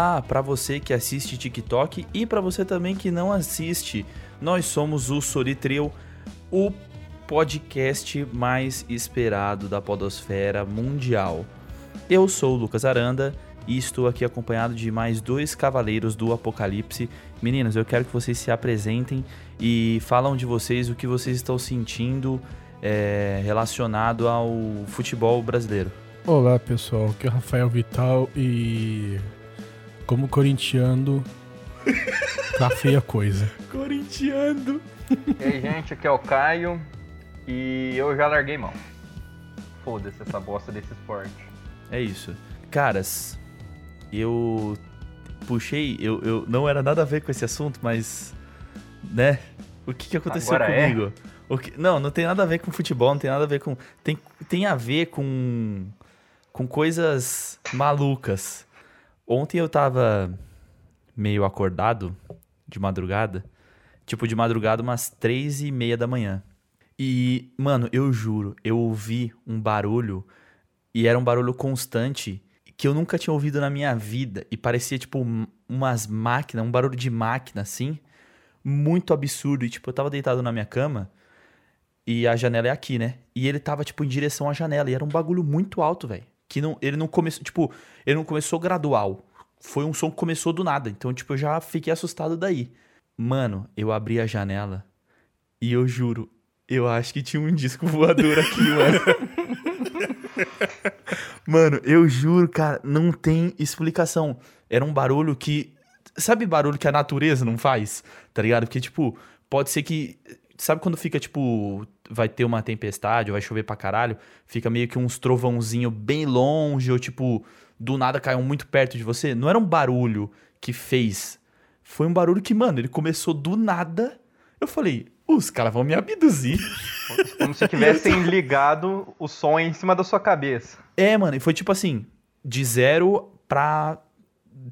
Olá para você que assiste TikTok e para você também que não assiste. Nós somos o Soritril, o podcast mais esperado da podosfera mundial. Eu sou o Lucas Aranda e estou aqui acompanhado de mais dois cavaleiros do Apocalipse. Meninos, eu quero que vocês se apresentem e falam de vocês o que vocês estão sentindo é, relacionado ao futebol brasileiro. Olá pessoal, aqui é o Rafael Vital e como corintiano tá feia coisa. Corintiano. E aí gente, aqui é o Caio e eu já larguei mão. Foda-se essa bosta desse esporte. É isso. Caras, eu puxei, eu, eu não era nada a ver com esse assunto, mas né? O que, que aconteceu Agora é? comigo? O que, não, não tem nada a ver com futebol, não tem nada a ver com. Tem, tem a ver com. com coisas malucas. Ontem eu tava meio acordado, de madrugada. Tipo, de madrugada, umas três e meia da manhã. E, mano, eu juro, eu ouvi um barulho. E era um barulho constante que eu nunca tinha ouvido na minha vida. E parecia, tipo, um- umas máquinas, um barulho de máquina, assim. Muito absurdo. E, tipo, eu tava deitado na minha cama. E a janela é aqui, né? E ele tava, tipo, em direção à janela. E era um bagulho muito alto, velho. Que não, ele não começou, tipo, ele não começou gradual. Foi um som que começou do nada. Então, tipo, eu já fiquei assustado daí. Mano, eu abri a janela e eu juro, eu acho que tinha um disco voador aqui, mano. mano, eu juro, cara, não tem explicação. Era um barulho que. Sabe barulho que a natureza não faz? Tá ligado? Porque, tipo, pode ser que. Sabe quando fica, tipo, vai ter uma tempestade ou vai chover pra caralho? Fica meio que uns trovãozinho bem longe ou, tipo, do nada caiu muito perto de você? Não era um barulho que fez. Foi um barulho que, mano, ele começou do nada. Eu falei, os caras vão me abduzir. Como se tivessem ligado o som em cima da sua cabeça. É, mano, e foi tipo assim, de zero pra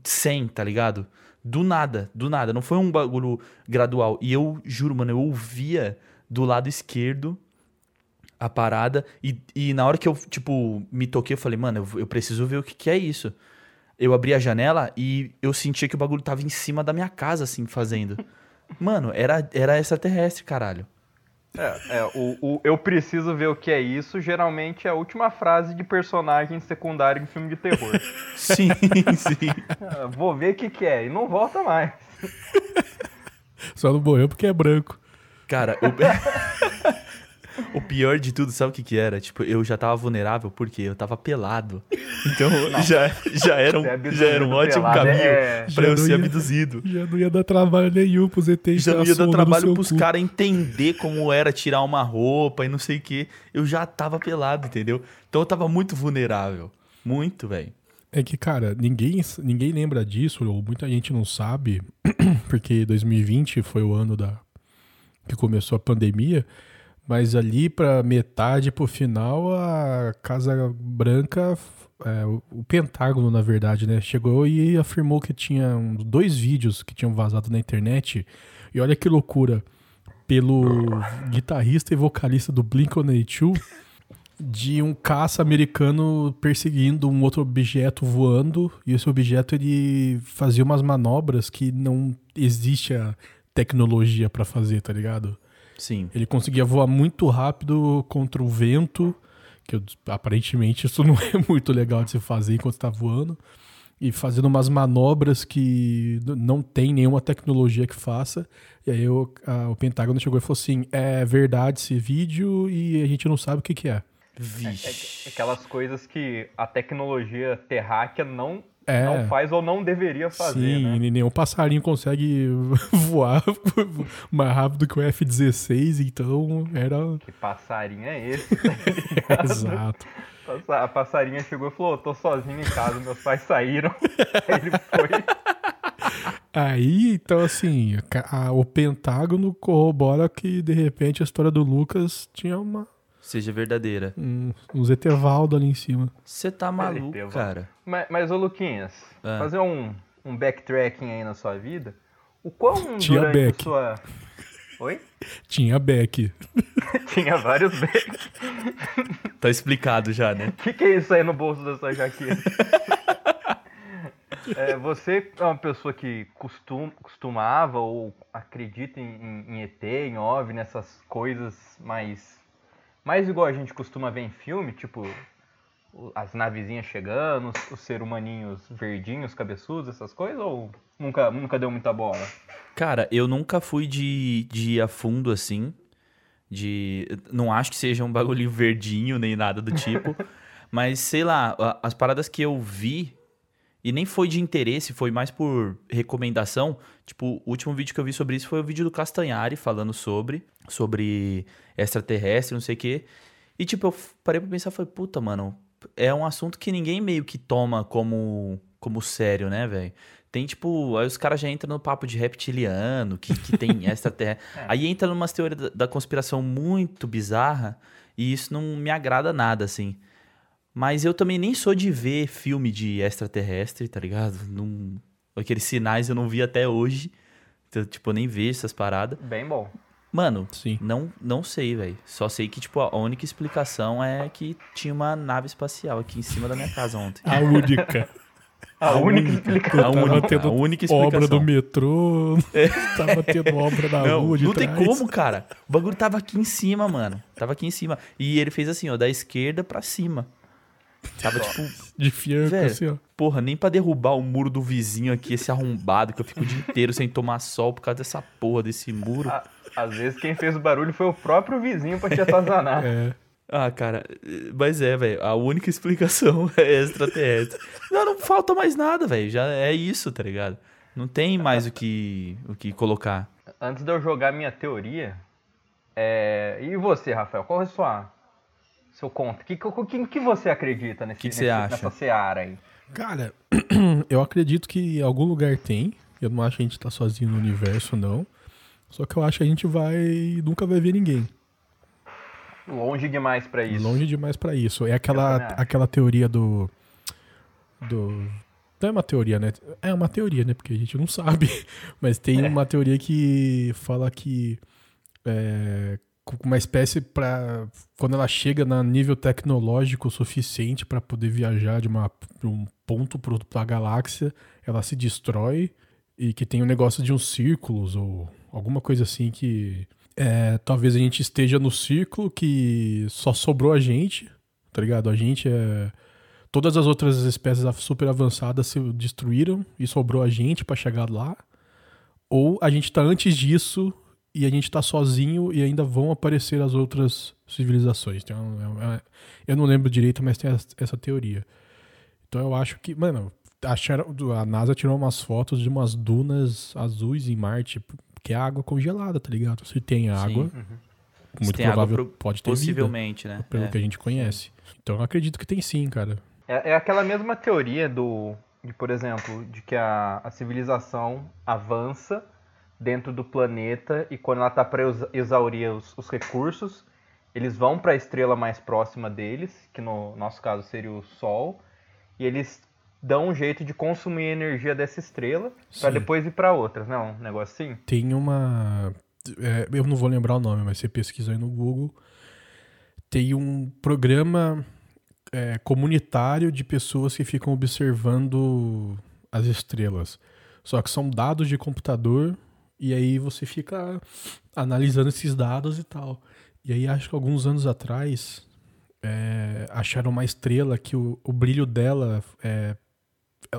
100, tá ligado? Do nada, do nada. Não foi um bagulho gradual. E eu juro, mano, eu ouvia do lado esquerdo a parada. E, e na hora que eu, tipo, me toquei, eu falei, mano, eu, eu preciso ver o que, que é isso. Eu abri a janela e eu sentia que o bagulho tava em cima da minha casa, assim, fazendo. Mano, era, era extraterrestre, caralho. É, o, o eu preciso ver o que é isso, geralmente é a última frase de personagem secundário em filme de terror. Sim, sim. Ah, Vou ver o que, que é, e não volta mais. Só não morreu porque é branco. Cara, o... o pior de tudo, sabe o que que era? Tipo, eu já tava vulnerável porque eu tava pelado. Então já, já, era um, já era um ótimo pelado caminho é- pra eu Já não ser ia- abduzido. Já não ia dar trabalho nenhum pros ETs Já não ia dar trabalho pros caras entender como era tirar uma roupa e não sei o que. Eu já tava pelado, entendeu? Então eu tava muito vulnerável. Muito, velho. É que, cara, ninguém, ninguém lembra disso, ou muita gente não sabe, porque 2020 foi o ano da que começou a pandemia, mas ali pra metade pro final a Casa Branca, é, o- o Pentágono, na verdade, né, chegou e afirmou que tinha dois vídeos que tinham vazado na internet. E olha que loucura, pelo guitarrista e vocalista do Blink-182, de um caça americano perseguindo um outro objeto voando e esse objeto ele fazia umas manobras que não existe a tecnologia pra fazer, tá ligado? Sim. Ele conseguia voar muito rápido contra o vento, que eu- aparentemente isso não é muito legal de se fazer enquanto tá voando, e fazendo umas manobras que não tem nenhuma tecnologia que faça. E aí o, a- o Pentágono chegou e falou assim: é verdade esse vídeo e a gente não sabe o que, que é. Vixe. Aquelas coisas que a tecnologia terráquea não, É. não faz ou não deveria fazer, Sim, né? nenhum passarinho consegue voar mais rápido que o F-16, então era. Que passarinho é esse? tá ligado? Exato. A passarinha chegou e falou: tô sozinho em casa, meus pais saíram. Aí ele foi. Aí, então, assim, ca- a- o Pentágono corrobora que, de repente, a história do Lucas tinha uma, Seja verdadeira. um, uns Etevaldo ali em cima. Você tá maluco, Teve, cara. Mas, mas ô Luquinhas, Ah. fazer um, um backtracking aí na sua vida. O quão Tinha durante back. a sua. Oi? Tinha Beck. Tinha vários backs. Tá explicado já, né? O que, que é isso aí no bolso da sua jaqueta? É, você é uma pessoa que costum, costumava ou acredita em, em, ET, em OVNI, nessas coisas mais, mais igual a gente costuma ver em filme, tipo as navezinhas chegando, os, os ser humaninhos verdinhos, cabeçudos, essas coisas, ou nunca, nunca deu muita bola? Cara, eu nunca fui de, de ir a fundo assim. De. Não acho que seja um bagulho verdinho nem nada do tipo. mas, sei lá, as paradas que eu vi. E nem foi de interesse, foi mais por recomendação. Tipo, o último vídeo que eu vi sobre isso foi o vídeo do Castanhari falando sobre. Sobre extraterrestre, não sei o quê. E, tipo, eu parei pra pensar, foi, puta, mano, é um assunto que ninguém meio que toma como, como sério, né, velho? Tem, tipo, aí os caras já entram no papo de reptiliano, que, que tem extraterrestre. é. Aí entra numa teoria da, da conspiração muito bizarra, e isso não me agrada nada, assim. Mas eu também nem sou de ver filme de extraterrestre, tá ligado? Não... Aqueles sinais eu não vi até hoje. Então, tipo, eu nem vejo essas paradas. Bem bom. Mano, Sim. não não sei, velho. Só sei que, tipo, a única explicação é que tinha uma nave espacial aqui em cima da minha casa ontem. A única. A, a única, explicação. A única, a única explicação. Obra do metrô, é. tava tendo obra na não, rua de Não trás. tem como, cara. O bagulho tava aqui em cima, mano. Tava aqui em cima. E ele fez assim, ó, da esquerda pra cima. Tava tipo. De fianco, assim, ó. Porra, nem pra derrubar o muro do vizinho aqui, esse arrombado, que eu fico o dia inteiro sem tomar sol por causa dessa porra desse muro. Ah, às vezes quem fez o barulho foi o próprio vizinho pra te atazanar. é. Ah, cara, mas é, velho. A única explicação é extraterrestre. não, não falta mais nada, velho. Já é isso, tá ligado? Não tem mais o que, o que colocar. Antes de eu jogar minha teoria, é... e você, Rafael? Qual é a sua seu conto? Que, que, que você acredita nesse, que que nesse, nessa seara aí? Cara, eu acredito que em algum lugar tem. Eu não acho que a gente tá sozinho no universo, não. Só que eu acho que a gente vai. nunca vai ver ninguém. Longe demais para isso. Longe demais para isso. É aquela, aquela teoria do. Do. Não é uma teoria, né? É uma teoria, né? Porque a gente não sabe. Mas tem é. uma teoria que fala que. É, uma espécie para quando ela chega no nível tecnológico suficiente para poder viajar de, uma, um ponto para a galáxia, ela se destrói e que tem um negócio de uns círculos ou alguma coisa assim que é, talvez a gente esteja no círculo que só sobrou a gente, tá ligado? A gente é. Todas as outras espécies super avançadas se destruíram e sobrou a gente para chegar lá. Ou a gente tá antes disso e a gente tá sozinho e ainda vão aparecer as outras civilizações. Então, é, é, eu não lembro direito, mas tem essa teoria. Então eu acho que, mano, acharam, a NASA tirou umas fotos de umas dunas azuis em Marte, que é água congelada, tá ligado? Se tem água, uhum. muito provável pro, pode ter Possivelmente, vida, né? Pelo é. que a gente conhece. Então eu acredito que tem sim, cara. É, é aquela mesma teoria do, de, por exemplo, de que a, a civilização avança dentro do planeta e quando ela está para exaurir os, os, recursos, eles vão para a estrela mais próxima deles, que no nosso caso seria o Sol, e eles dão um jeito de consumir a energia dessa estrela para depois ir para outras, não? Um negócio assim? Tem uma. É, eu não vou lembrar o nome, mas você pesquisa aí no Google. Tem um programa é, comunitário de pessoas que ficam observando as estrelas. Só que são dados de computador e aí você fica analisando esses dados e tal. E aí acho que alguns anos atrás é, acharam uma estrela que o, o brilho dela é,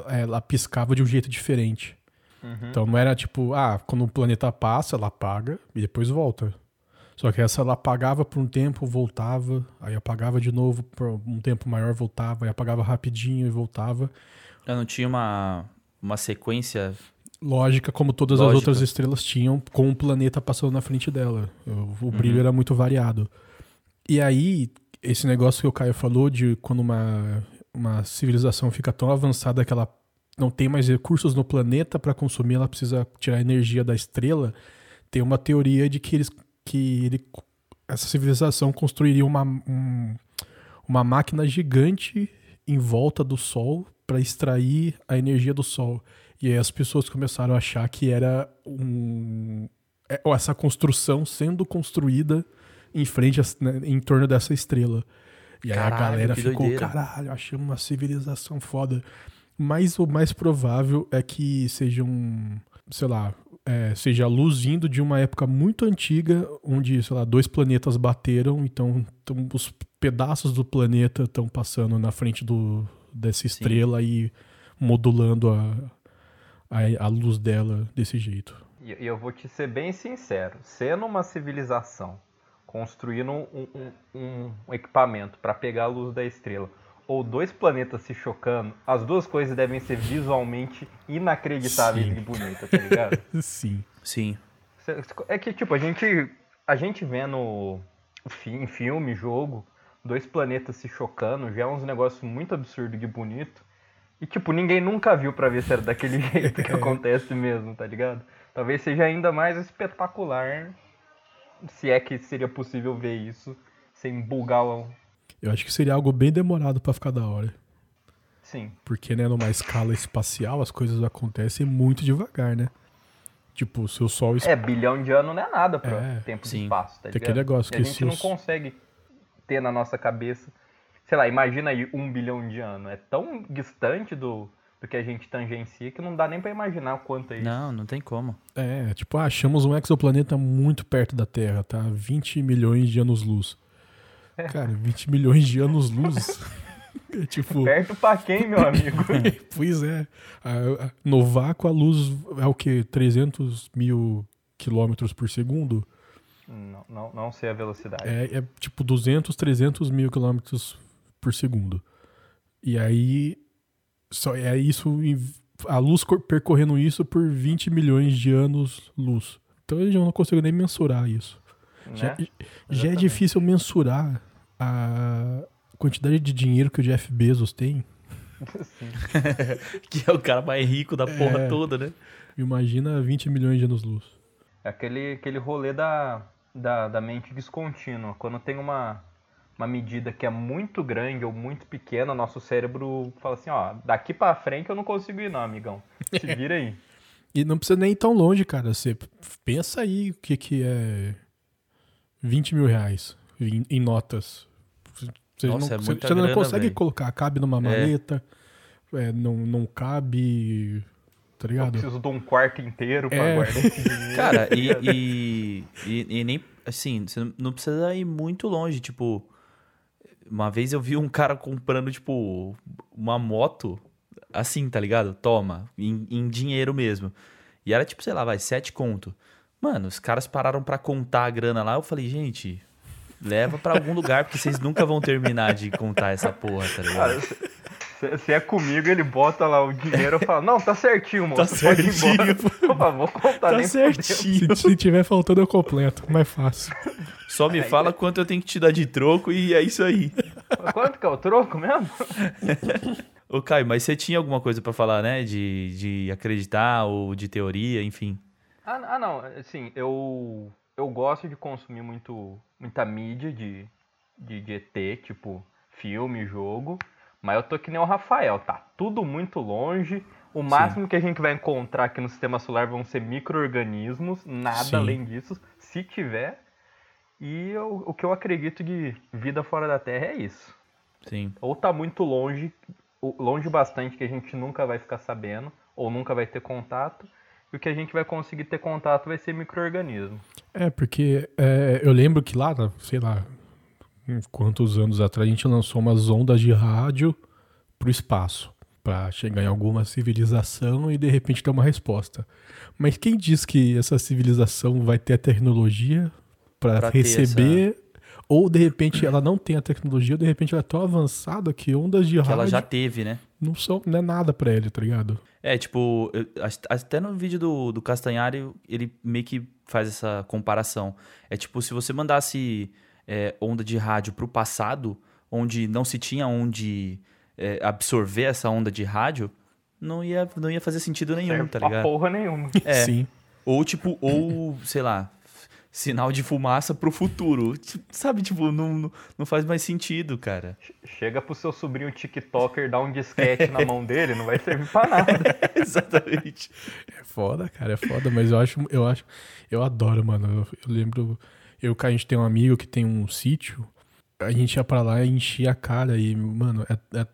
ela piscava de um jeito diferente. Uhum. Então não era tipo, ah, quando o planeta passa, ela apaga e depois volta. Só que essa ela apagava por um tempo, voltava, aí apagava de novo por um tempo maior, voltava, aí apagava rapidinho e voltava. Ela não tinha uma, uma sequência lógica como todas Lógica. as outras estrelas tinham, com o planeta passando na frente dela. O, o brilho uhum. era muito variado. E aí, esse negócio que o Caio falou de quando uma uma civilização fica tão avançada que ela não tem mais recursos no planeta para consumir, ela precisa tirar energia da estrela. Tem uma teoria de que eles que ele, essa civilização construiria uma, um, uma máquina gigante em volta do Sol para extrair a energia do Sol. E aí as pessoas começaram a achar que era um, é, essa construção sendo construída em frente, a, né, em torno dessa estrela. E aí caralho, a galera ficou, doideira. caralho, achamos uma civilização foda. Mas o mais provável é que seja um, sei lá, é, seja a luz vindo de uma época muito antiga, onde, sei lá, dois planetas bateram, então, então os pedaços do planeta estão passando na frente do, dessa estrela Sim. e modulando a, a, a, luz dela desse jeito. E eu vou te ser bem sincero, sendo uma civilização construindo um, um, um equipamento para pegar a luz da estrela, ou dois planetas se chocando, as duas coisas devem ser visualmente inacreditáveis Sim. e bonitas, tá ligado? Sim. Sim. É que, tipo, a gente, a gente vendo em filme, jogo, dois planetas se chocando, já é uns negócios muito absurdo de bonito. E, tipo, ninguém nunca viu para ver se era daquele jeito que acontece mesmo, tá ligado? Talvez seja ainda mais espetacular, se é que seria possível ver isso sem bugar eu acho que seria algo bem demorado para ficar da hora. Sim. Porque, né, numa escala espacial, as coisas acontecem muito devagar, né? Tipo, se o Sol... É, bilhão de anos não é nada para é, tempo sim. e espaço, tá Tem aquele negócio e que a gente não os... consegue ter na nossa cabeça... Sei lá, imagina aí um bilhão de anos. É tão distante do, do que a gente tangencia que não dá nem para imaginar o quanto é isso. Não, não tem como. É, tipo, ah, achamos um exoplaneta muito perto da Terra, tá? 20 milhões de anos-luz. Cara, 20 milhões de anos-luz. É tipo... Perto pra quem, meu amigo? pois é. A, a, no vácuo, a luz é o quê? 300 mil quilômetros por segundo? Não, não, não sei a velocidade. É, é tipo 200, 300 mil quilômetros por segundo. E aí, só é isso, a luz percorrendo isso por 20 milhões de anos-luz. Então eu já não consigo nem mensurar isso. Né? Já, já é difícil mensurar a quantidade de dinheiro que o Jeff Bezos tem. que é o cara mais rico da porra é, toda, né? Imagina 20 milhões de anos-luz. É aquele, aquele rolê da, da, da mente descontínua. Quando tem uma, uma medida que é muito grande ou muito pequena, nosso cérebro fala assim, ó, daqui para frente eu não consigo ir não, amigão. Se vira aí. e não precisa nem ir tão longe, cara. Você pensa aí o que, que é 20 mil reais em, em notas. Você Nossa, não, é você não consegue véio. colocar, cabe numa é. maleta, é. É, não, não cabe. Tá ligado? Eu preciso de um quarto inteiro pra é. guardar esse dinheiro. Cara, e, e, e, e, nem. Assim, você não precisa ir muito longe. Tipo, uma vez eu vi um cara comprando, tipo, uma moto. Assim, tá ligado? Toma, em, em dinheiro mesmo. E era tipo, sei lá, vai, sete conto. Mano, os caras pararam para contar a grana lá. Eu falei, gente, leva para algum lugar, porque vocês nunca vão terminar de contar essa porra, tá ligado? Se é comigo, ele bota lá o dinheiro e fala, não, tá certinho, moço. Tá certinho. Por favor, contar tá nem certinho. Se, se, tiver faltando, eu completo. Mais fácil. Só me fala quanto eu tenho que te dar de troco e é isso aí. Quanto que é o troco mesmo? Ô, Caio, mas você tinha alguma coisa para falar, né? De, de acreditar ou de teoria, enfim. Ah, ah não. Assim, eu eu gosto de consumir muito, muita mídia de, de, de ET, tipo filme, jogo, mas eu tô que nem o Rafael, tá tudo muito longe. O máximo Sim. que a gente vai encontrar aqui no sistema solar vão ser micro-organismos, nada Sim. além disso, se tiver. E eu, o que eu acredito de vida fora da Terra é isso. Sim. Ou tá muito longe, longe bastante que a gente nunca vai ficar sabendo, ou nunca vai ter contato, e o que a gente vai conseguir ter contato vai ser microorganismo. É, porque é, eu lembro que lá, sei lá, quantos anos atrás, a gente lançou umas ondas de rádio pro espaço para chegar em alguma civilização e de repente ter uma resposta. Mas quem diz que essa civilização vai ter a tecnologia para receber essa... ou de repente ela não tem a tecnologia, ou de repente ela é tão avançada que ondas de que rádio ela já teve, né? Não são, não é nada para ele, tá ligado? É, tipo, eu, até no vídeo do, do Castanhari, ele meio que faz essa comparação. É tipo, se você mandasse é, onda de rádio pro passado, onde não se tinha onde é, absorver essa onda de rádio, não ia, não ia fazer sentido nenhum, tá ligado? porra nenhuma. É. Sim. Ou tipo, ou, sei lá, sinal de fumaça pro futuro. Sabe, tipo, não, não faz mais sentido, cara. Chega pro seu sobrinho TikToker, dá um disquete na mão dele, não vai servir pra nada. exatamente. É foda, cara, é foda, mas eu acho, eu acho, eu adoro, mano. Eu, eu lembro, eu, a gente tem um amigo que tem um sítio, a gente ia pra lá e enchia a cara e, mano, é, é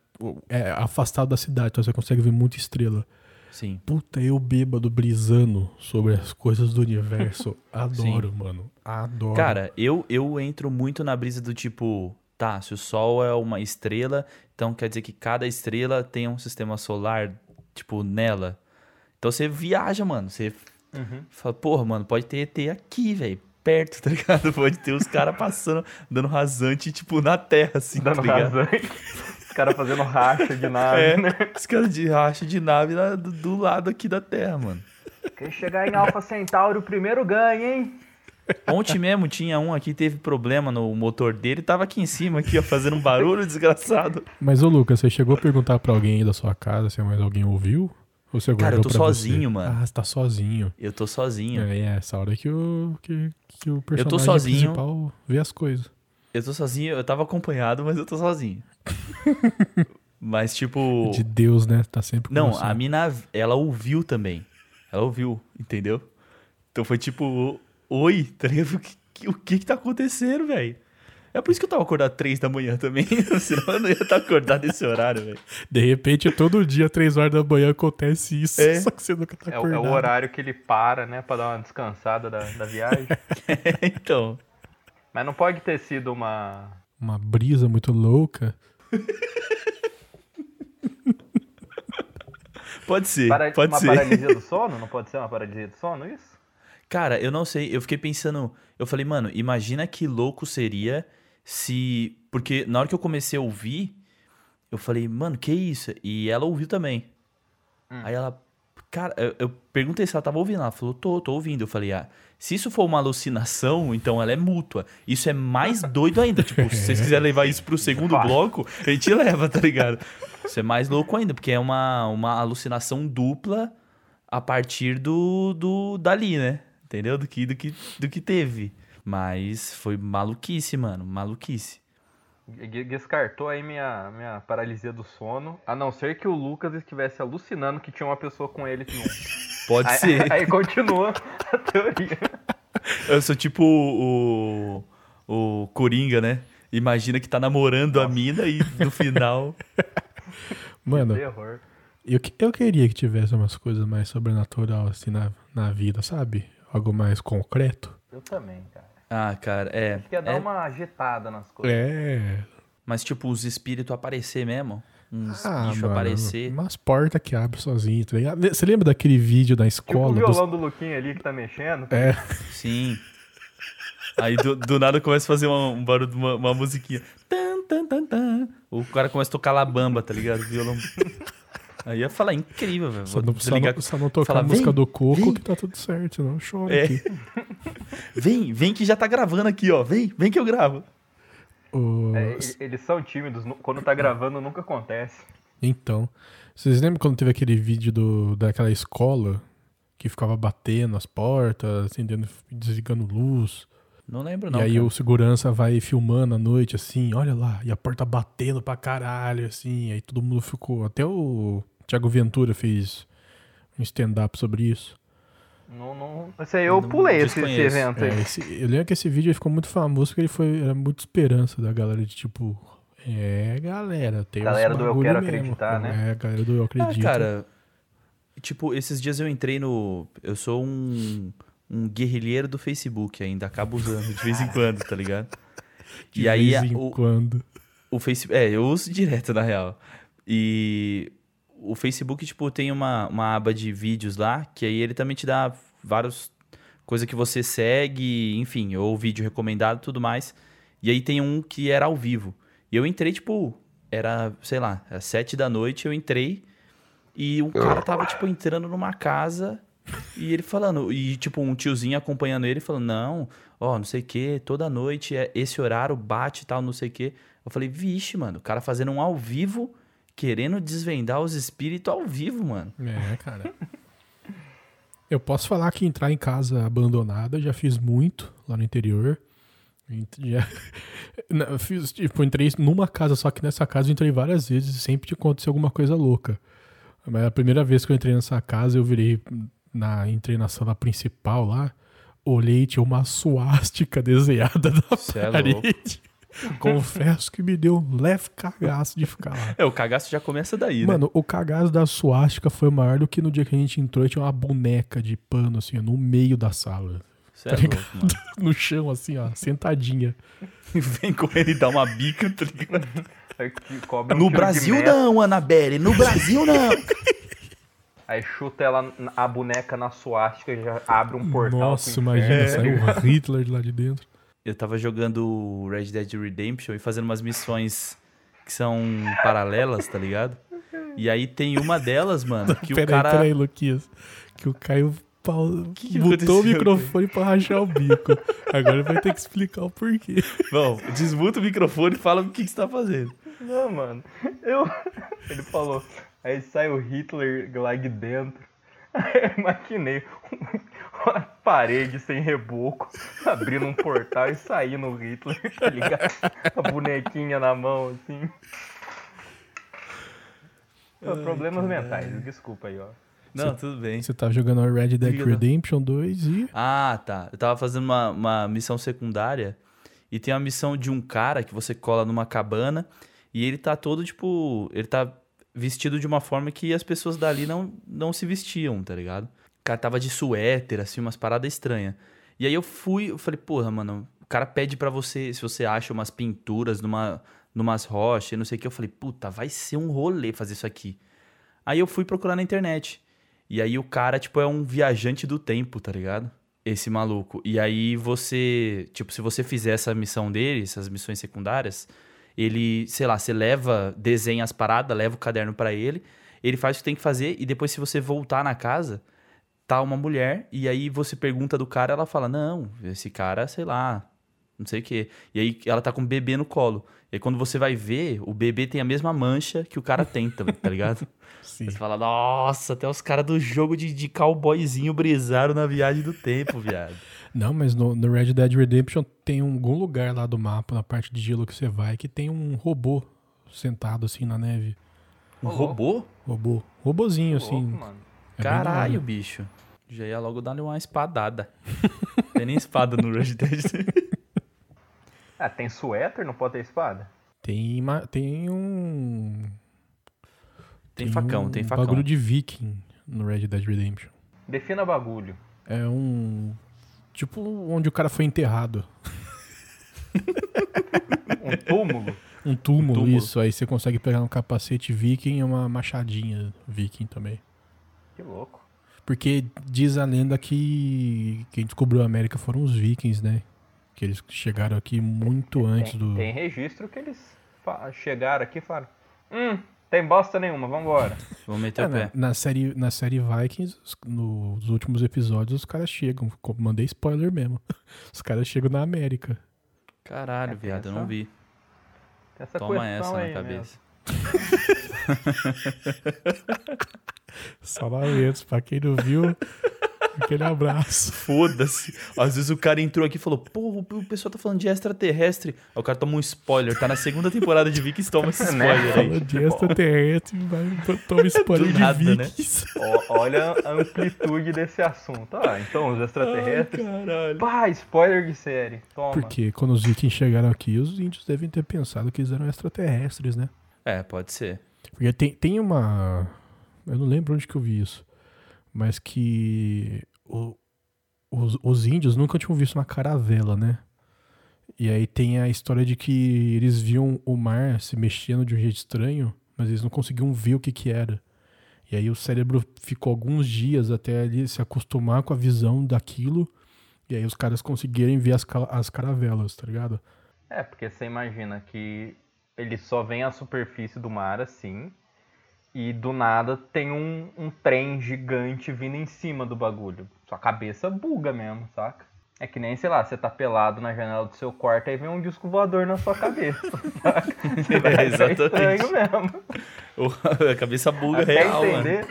é afastado da cidade, então você consegue ver muita estrela. Sim. Puta, eu bêbado brisando sobre as coisas do universo. Adoro, mano. Adoro. Cara, eu, eu entro muito na brisa do tipo, tá, se o Sol é uma estrela, então quer dizer que cada estrela tem um sistema solar, tipo, nela. Então você viaja, mano. Você Uhum. fala, porra, mano, pode ter ET aqui, velho. Perto, tá ligado? Pode ter os caras passando, dando rasante, tipo, na Terra, assim, Dando tá ligado? rasante. Os caras fazendo racha de nave, É, né? os caras de racha de nave lá do, do lado aqui da Terra, mano. Quem chegar em Alpha Centauri, o primeiro ganha, hein? Ontem mesmo tinha um aqui, teve problema no motor dele, tava aqui em cima, aqui, ó, fazendo um barulho desgraçado. Mas, ô Lucas, você chegou a perguntar pra alguém aí da sua casa se mais alguém ouviu? Ou você Cara, eu tô sozinho, você? mano. Ah, você tá sozinho. Eu tô sozinho. É, é essa hora que o, que, que o personagem tô sozinho. principal vê as coisas. Eu tô sozinho, eu tava acompanhado, mas eu tô sozinho. mas, tipo. De Deus, né? Tá sempre com Não, você. a mina, ela ouviu também. Ela ouviu, entendeu? Então foi tipo, oi, tá ligado? O que, o que que tá acontecendo, velho? É por isso que eu tava acordado três da manhã também. Senão eu não ia estar acordado nesse horário, velho. De repente, todo dia, três horas da manhã, acontece isso. É. Só que você nunca tá É, o- é acordado. o horário que ele para, né? Pra dar uma descansada da, da viagem. então. Mas não pode ter sido uma. Uma brisa muito louca. Pode ser, para- pode uma ser. paralisia do sono? Não pode ser uma paralisia do sono, isso? Cara, eu não sei, eu fiquei pensando, eu falei, mano, imagina que louco seria se, porque na hora que eu comecei a ouvir, eu falei, mano, que isso? E ela ouviu também. Aí ela, cara, eu, eu perguntei se ela tava ouvindo, ela falou, tô, tô ouvindo. Eu falei, ah, se isso for uma alucinação, então ela é mútua. Isso é mais doido ainda, tipo, se vocês quiserem levar isso pro segundo bloco, a gente leva, tá ligado? Isso é mais louco ainda, porque é uma, uma alucinação dupla a partir do, do dali, né? Entendeu? Do que, do, que, do que teve. Mas foi maluquice, mano. Maluquice. Descartou aí minha, minha paralisia do sono. A não ser que o Lucas estivesse alucinando que tinha uma pessoa com ele. Pode Aí, ser. aí continua a teoria. Eu sou tipo o, o, o Coringa, né? Imagina que tá namorando a mina e no final. Mano, Terror. eu, que- eu queria que tivesse umas coisas mais sobrenatural assim na, na vida, sabe? Algo mais concreto. Eu também, cara. Ah, cara, é. Acho que ia dar é, uma agitada nas coisas. É. Mas, tipo, os espíritos aparecer mesmo. Uns Ah, bichos mano, aparecer. Umas portas que abrem sozinho, tá ligado? Você lembra daquele vídeo da Tipo o escola? dos- violão do Luquinha ali que tá mexendo. É, Sim. Aí do, do nada começa a fazer uma, um barulho, uma, uma musiquinha. Tan, tan, tan, tan. O cara começa a tocar labamba, tá ligado? Violão. Aí ia falar, incrível, velho. só desligar. não, só não tocar Fala, a música "Vem, do Coco vem." que tá tudo certo, não chora É. aqui. Vem, vem que já tá gravando aqui, ó. Vem, vem que eu gravo. É, eles são tímidos. Quando tá gravando, nunca acontece. Então, vocês lembram quando teve aquele vídeo do, daquela escola que ficava batendo as portas, acendendo, desligando luz? Não lembro, não. e aí cara. o segurança vai filmando à noite, assim, olha lá, e a porta batendo pra caralho, assim, aí todo mundo ficou. Até o Thiago Ventura fez um stand-up sobre isso. Não, não... Esse aí eu Não pulei esse, esse evento aí. É, esse- eu lembro que esse vídeo ficou muito famoso porque ele foi. Era muito esperança da galera de tipo. É, galera, tem Galera do eu quero mesmo. acreditar, né? É, galera do eu Ah, acredito. cara, tipo, esses dias eu entrei no. Eu sou um, um guerrilheiro do Facebook ainda, acabo usando de vez em quando, tá ligado? de e aí vez a- em o, quando. o Facebook. É, eu uso direto, na real. E o Facebook, tipo, tem uma, uma aba de vídeos lá, que aí ele também te dá várias coisas que você segue, enfim, ou vídeo recomendado tudo mais. E aí tem um que era ao vivo. E eu entrei, tipo, era, sei lá, às sete da noite eu entrei e um cara tava, tipo, entrando numa casa e ele falando, e tipo, um tiozinho acompanhando ele falando, não, ó, não sei o que, toda noite é esse horário bate e tal, não sei o que. Eu falei, vixe, mano, o cara fazendo um ao vivo, querendo desvendar os espíritos ao vivo, mano. É, cara. eu posso falar que entrar em casa abandonada, já fiz muito lá no interior. Já... Não, fiz, tipo, entrei numa casa, só que nessa casa eu entrei várias vezes e sempre aconteceu alguma coisa louca. Mas a primeira vez que eu entrei nessa casa, eu virei na, entrei na sala principal lá, olhei e tinha uma suástica desenhada na Cê é parede. Confesso que me deu um leve cagaço de ficar lá. É, o cagaço já começa daí, né? Mano, o cagaço da suástica foi maior do que no dia que a gente entrou e tinha uma boneca de pano, assim, no meio da sala. Você é tá louco. No chão, assim, ó, sentadinha. Vem correndo e dá uma bica, tá ligado? Um No de Brasil não, Anabelle, no Brasil não. Aí chuta ela, a boneca na suástica e já abre um portal. Nossa, imagina, saiu o Hitler de lá de dentro. Eu tava jogando Red Dead Redemption e fazendo umas missões que são paralelas, tá ligado? E aí tem uma delas, mano, que o peraí, cara... peraí, Luquinhas. Que o Caio pau... Que que botou o microfone pra rachar o bico. Agora vai ter que explicar o porquê. Bom, desmuta o microfone e fala o que, que você tá fazendo. Não, mano. Eu. Ele falou. Aí sai o Hitler lá de dentro. Eu imaginei uma parede sem reboco, abrindo um portal e saindo o Hitler, tá ligado? A bonequinha na mão, assim. Ô, Problemas mentais, desculpa aí, ó. Não, tudo bem. Você tava jogando a Red Dead Liga, tá. Redemption 2 e... Ah, tá. Eu tava fazendo uma, uma missão secundária e tem uma missão de um cara que você cola numa cabana e ele tá todo, tipo... Ele tá vestido de uma forma que as pessoas dali não, não se vestiam, tá ligado? O cara tava de suéter, assim, umas paradas estranhas. E aí eu fui, eu falei, porra, mano, o cara pede pra você, se você acha umas pinturas numa, numas rochas, não sei o que. Eu falei, puta, vai ser um rolê fazer isso aqui. Aí eu fui procurar na internet. E aí o cara, tipo, é um viajante do tempo, tá ligado? Esse maluco. E aí você, tipo, se você fizer essa missão dele, essas missões secundárias, ele, sei lá, você leva, desenha as paradas, leva o caderno pra ele, ele faz o que tem que fazer e depois se você voltar na casa, tá uma mulher e aí você pergunta do cara, ela fala: "Não, esse cara, sei lá, não sei o quê". E aí ela tá com o bebê no colo. E aí quando você vai ver, o bebê tem a mesma mancha que o cara tem, tá tá ligado? Sim. Você fala, nossa, até os caras do jogo de, de cowboyzinho brisaram na viagem do tempo, viado. Não, mas no, no Red Dead Redemption tem um- algum lugar lá do mapa, na parte de gelo que você vai, que tem um robô sentado assim na neve. Um louco. robô? Robô. Robozinho, Louco, assim. mano. É. Caralho, bicho. Já ia logo dar uma espadada. tem nem espada no Red Dead. Ah, tem suéter, não pode ter espada? Tem, uma- tem um. Tem facão, um tem facão. bagulho de viking no Red Dead Redemption. Defina bagulho. É um. Tipo onde o cara foi enterrado. Um túmulo? Um túmulo, túmulo. isso. Aí você consegue pegar um capacete viking e uma machadinha viking também. que louco. Porque diz a lenda que quem descobriu a América foram os vikings, né? Que eles chegaram aqui muito antes Tem, do. tem registro que eles chegaram aqui e falaram: Hum, tem bosta nenhuma, vambora. Vou meter É, o na, pé. na série, na série Vikings, os- nos últimos episódios, os caras chegam. Mandei spoiler mesmo. Os caras chegam na América. Caralho, É, viado, eu não essa- vi. Essa Toma essa aí na cabeça. Só lamentos, pra quem não viu, aquele abraço. Foda-se. Às vezes o cara entrou aqui e falou, pô, o pessoal tá falando de extraterrestre. Aí o cara toma um spoiler. Tá na segunda temporada de Vikings, toma esse Né? spoiler aí. Falando de extraterrestre, vai tomar spoiler de nada, né? Vikings. Ó, olha a amplitude desse assunto. Ah, então os extraterrestres. Caralho. Pá, spoiler de série. Toma. Porque quando os vikings chegaram aqui, os índios devem ter pensado que eles eram extraterrestres, né? É, pode ser. Porque tem, tem uma. Eu não lembro onde que eu vi isso. Mas que o- os, os índios nunca tinham visto uma caravela, né? E aí tem a história de que eles viam o mar se mexendo de um jeito estranho, mas eles não conseguiam ver o que que era. E aí o cérebro ficou alguns dias até ali se acostumar com a visão daquilo. E aí os caras conseguirem ver as, as caravelas, tá ligado? É, porque você imagina que ele só vem à superfície do mar assim. E do nada tem um, um trem gigante vindo em cima do bagulho. Sua cabeça buga mesmo, saca? É que nem, sei lá, você tá pelado na janela do seu quarto aí vem um disco voador na sua cabeça, saca? Você vai É, exatamente. estranho mesmo. a cabeça buga Até real, mano. entender.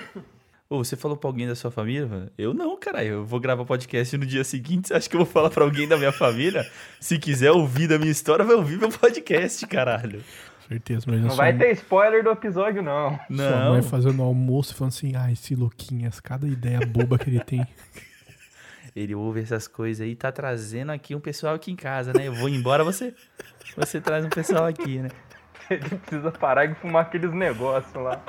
Ô, você falou pra alguém da sua família? mano? Eu não, caralho. Eu vou gravar podcast no dia seguinte. Você acha que eu vou falar pra alguém da minha família? Se quiser ouvir da minha história, vai ouvir meu podcast, caralho. Certeza, mas Não vai ter spoiler do episódio, não. Sua Não. mãe fazendo almoço e falando assim, ah, esse Luquinhas, cada ideia boba que ele tem. Ele ouve essas coisas aí, tá trazendo aqui um pessoal aqui em casa, né? Eu vou embora, você, você traz um pessoal aqui, né? Ele precisa parar de fumar aqueles negócios lá.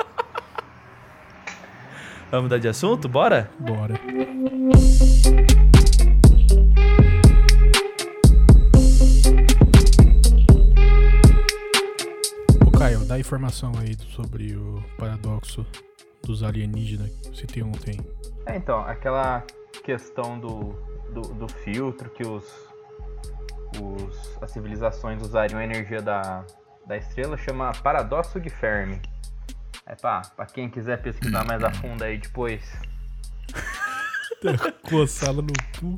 Vamos mudar de assunto? Bora? Bora. Caio, dá informação aí sobre o paradoxo dos alienígenas que você tem ontem. É, então, aquela questão do, do, do filtro que os, os, as civilizações usariam a energia da, da estrela chama paradoxo de Fermi. É pá, pra quem quiser pesquisar mais a fundo aí depois. Coçada no cu.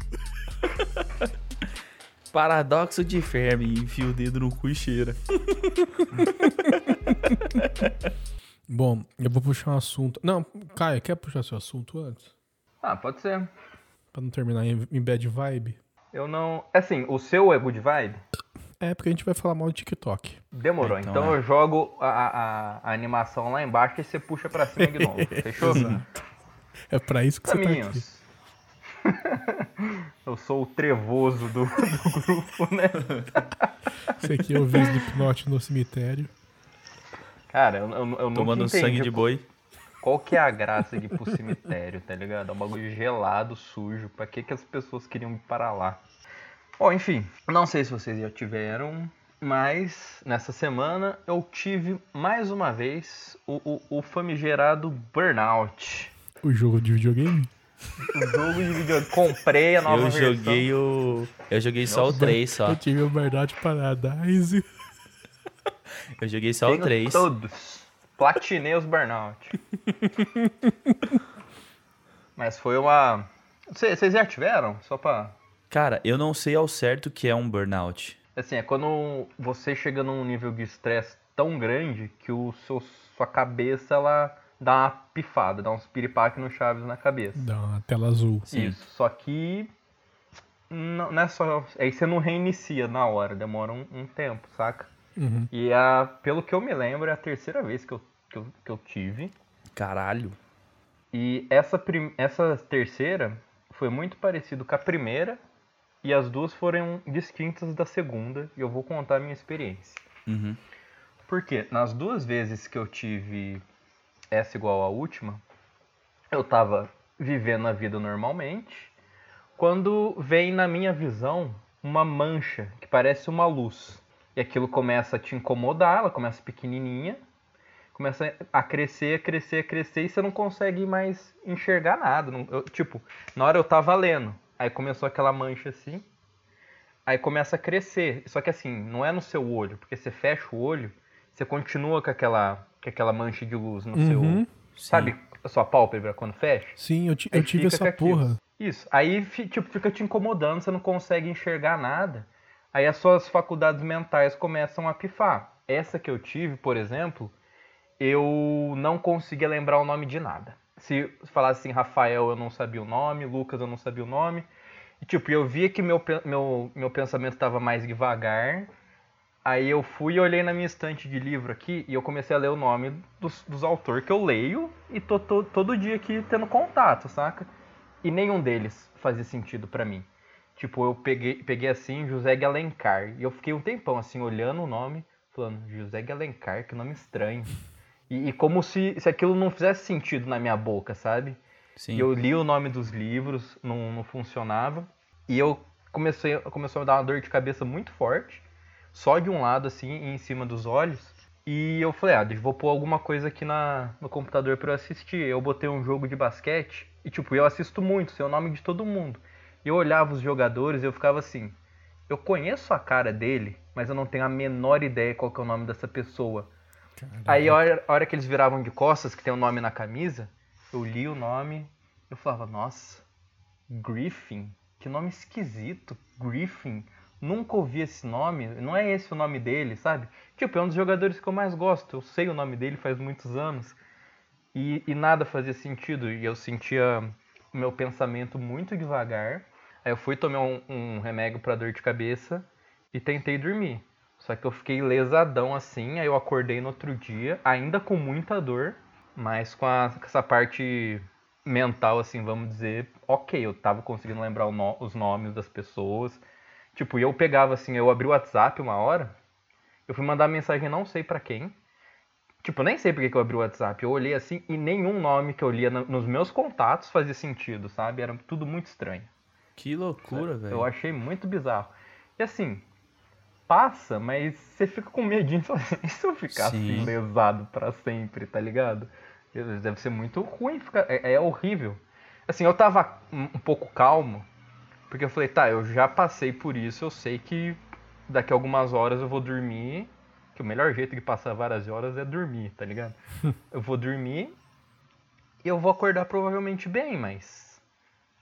Paradoxo de Fermi, enfia o dedo no cu e cheira. Eu vou puxar um assunto. Não, Caio, quer puxar seu assunto antes? Ah, pode ser. Pra não terminar em, em bad vibe? Eu não. Assim, o seu é good vibe? É, porque a gente vai falar mal do TikTok. Demorou. Então, Então, é. eu jogo a, a- a animação lá embaixo e você puxa pra cima de novo. Fechou? É pra isso que você tá aqui. Caminhos. eu sou o trevoso do, do grupo, né? Esse aqui é o Vez do Hipnote no cemitério. Cara, eu, eu, eu Tomando sangue de boi. Qual que é a graça de ir pro cemitério, tá ligado? É um bagulho gelado, sujo. Pra que, que as pessoas queriam ir para lá? Bom, enfim, não sei se vocês já tiveram, mas nessa semana eu tive mais uma vez o, o, o famigerado Burnout. O jogo de videogame? O jogo de videogame. Comprei a nova Eu versão. joguei o. Eu joguei só o Nossa, 3 só. Eu tive o Verdade Paradise. Eu joguei só o Tenho 3. todos. Platinei os Burnout. Mas foi uma... Cê- Vocês já tiveram? Só pra... Cara, eu não sei ao certo o que é um burnout. Assim, é quando você chega num nível de estresse tão grande que o seu, sua cabeça, ela dá uma pifada, dá uns piripaque no Chaves na cabeça. Dá uma tela azul. Isso, só que... Não, não é só... Aí você não reinicia na hora, demora um, um tempo, saca? Uhum. E a, pelo que eu me lembro, é a terceira vez que eu, que eu, que eu tive. Caralho. E essa, prim- essa terceira foi muito parecido com a primeira. E as duas foram distintas da segunda. E eu vou contar a minha experiência. Uhum. Porque nas duas vezes que eu tive essa igual à última, eu tava vivendo a vida normalmente. Quando vem na minha visão uma mancha que parece uma luz. E aquilo começa a te incomodar, ela começa pequenininha, começa a crescer, a crescer, a crescer e você não consegue mais enxergar nada. Não- eu- tipo, na hora eu tava lendo, aí começou aquela mancha assim, aí começa a crescer. Só que assim, não é no seu olho, porque você fecha o olho, você continua com aquela, com aquela mancha de luz no Uhum. seu. Sabe a sua pálpebra quando fecha? Sim, eu, eu tive essa com aquilo. porra. Isso. Aí tipo, fica te incomodando, você não consegue enxergar nada. Aí as suas faculdades mentais começam a pifar. Essa que eu tive, por exemplo, eu não conseguia lembrar o nome de nada. Se falasse assim, Rafael, eu não sabia o nome, Lucas, eu não sabia o nome. E, tipo, eu via que meu, meu, meu pensamento estava mais devagar. Aí eu fui e olhei na minha estante de livro aqui e eu comecei a ler o nome dos, dos autores que eu leio e tô, tô todo dia aqui tendo contato, saca? E nenhum deles fazia sentido pra mim. Tipo, eu peguei, peguei assim, José de Alencar. E eu fiquei um tempão assim, olhando o nome, falando, José de Alencar, que nome estranho. E, e como se, se aquilo não fizesse sentido na minha boca, sabe? Sim. E eu li o nome dos livros, não, não funcionava. E eu comecei, começou a me dar uma dor de cabeça muito forte, só de um lado, assim, e em cima dos olhos. E eu falei, ah, deixa- vou pôr alguma coisa aqui na, no computador pra eu assistir. Eu botei um jogo de basquete e, tipo, eu assisto muito, sei o nome de todo mundo. Eu olhava os jogadores e eu ficava assim, eu conheço a cara dele, mas eu não tenho a menor ideia qual que é o nome dessa pessoa. Aí a hora, a hora que eles viravam de costas, que tem o nome na camisa, eu li o nome, eu falava, nossa, Griffin, que nome esquisito, Griffin. Nunca ouvi esse nome, não é esse o nome dele, sabe? Tipo, é um dos jogadores que eu mais gosto, eu sei o nome dele faz muitos anos. E, e nada fazia sentido, e eu sentia o meu pensamento muito devagar. Aí eu fui tomar um, um remédio para dor de cabeça e tentei dormir. Só que eu fiquei lesadão assim, aí eu acordei no outro dia, ainda com muita dor, mas com, a- com essa parte mental, assim, vamos dizer, ok, eu tava conseguindo lembrar no, os nomes das pessoas. Tipo, eu pegava assim, eu abri o WhatsApp uma hora, eu fui mandar mensagem não sei para quem. Tipo, nem sei porque que eu abri o WhatsApp. Eu olhei assim e nenhum nome que eu lia no, nos meus contatos fazia sentido, sabe? Era tudo muito estranho. Que loucura, velho. Eu achei muito bizarro. E assim, passa, mas você fica com medinho assim, e se eu ficar Sim. assim, lesado pra sempre, tá ligado? Deve ser muito ruim, ficar, é, é horrível. Assim, eu tava um um pouco calmo, porque eu falei, tá, eu já passei por isso, eu sei que daqui a algumas horas eu vou dormir, que o melhor jeito de passar várias horas é dormir, tá ligado? eu vou dormir e eu vou acordar provavelmente bem, mas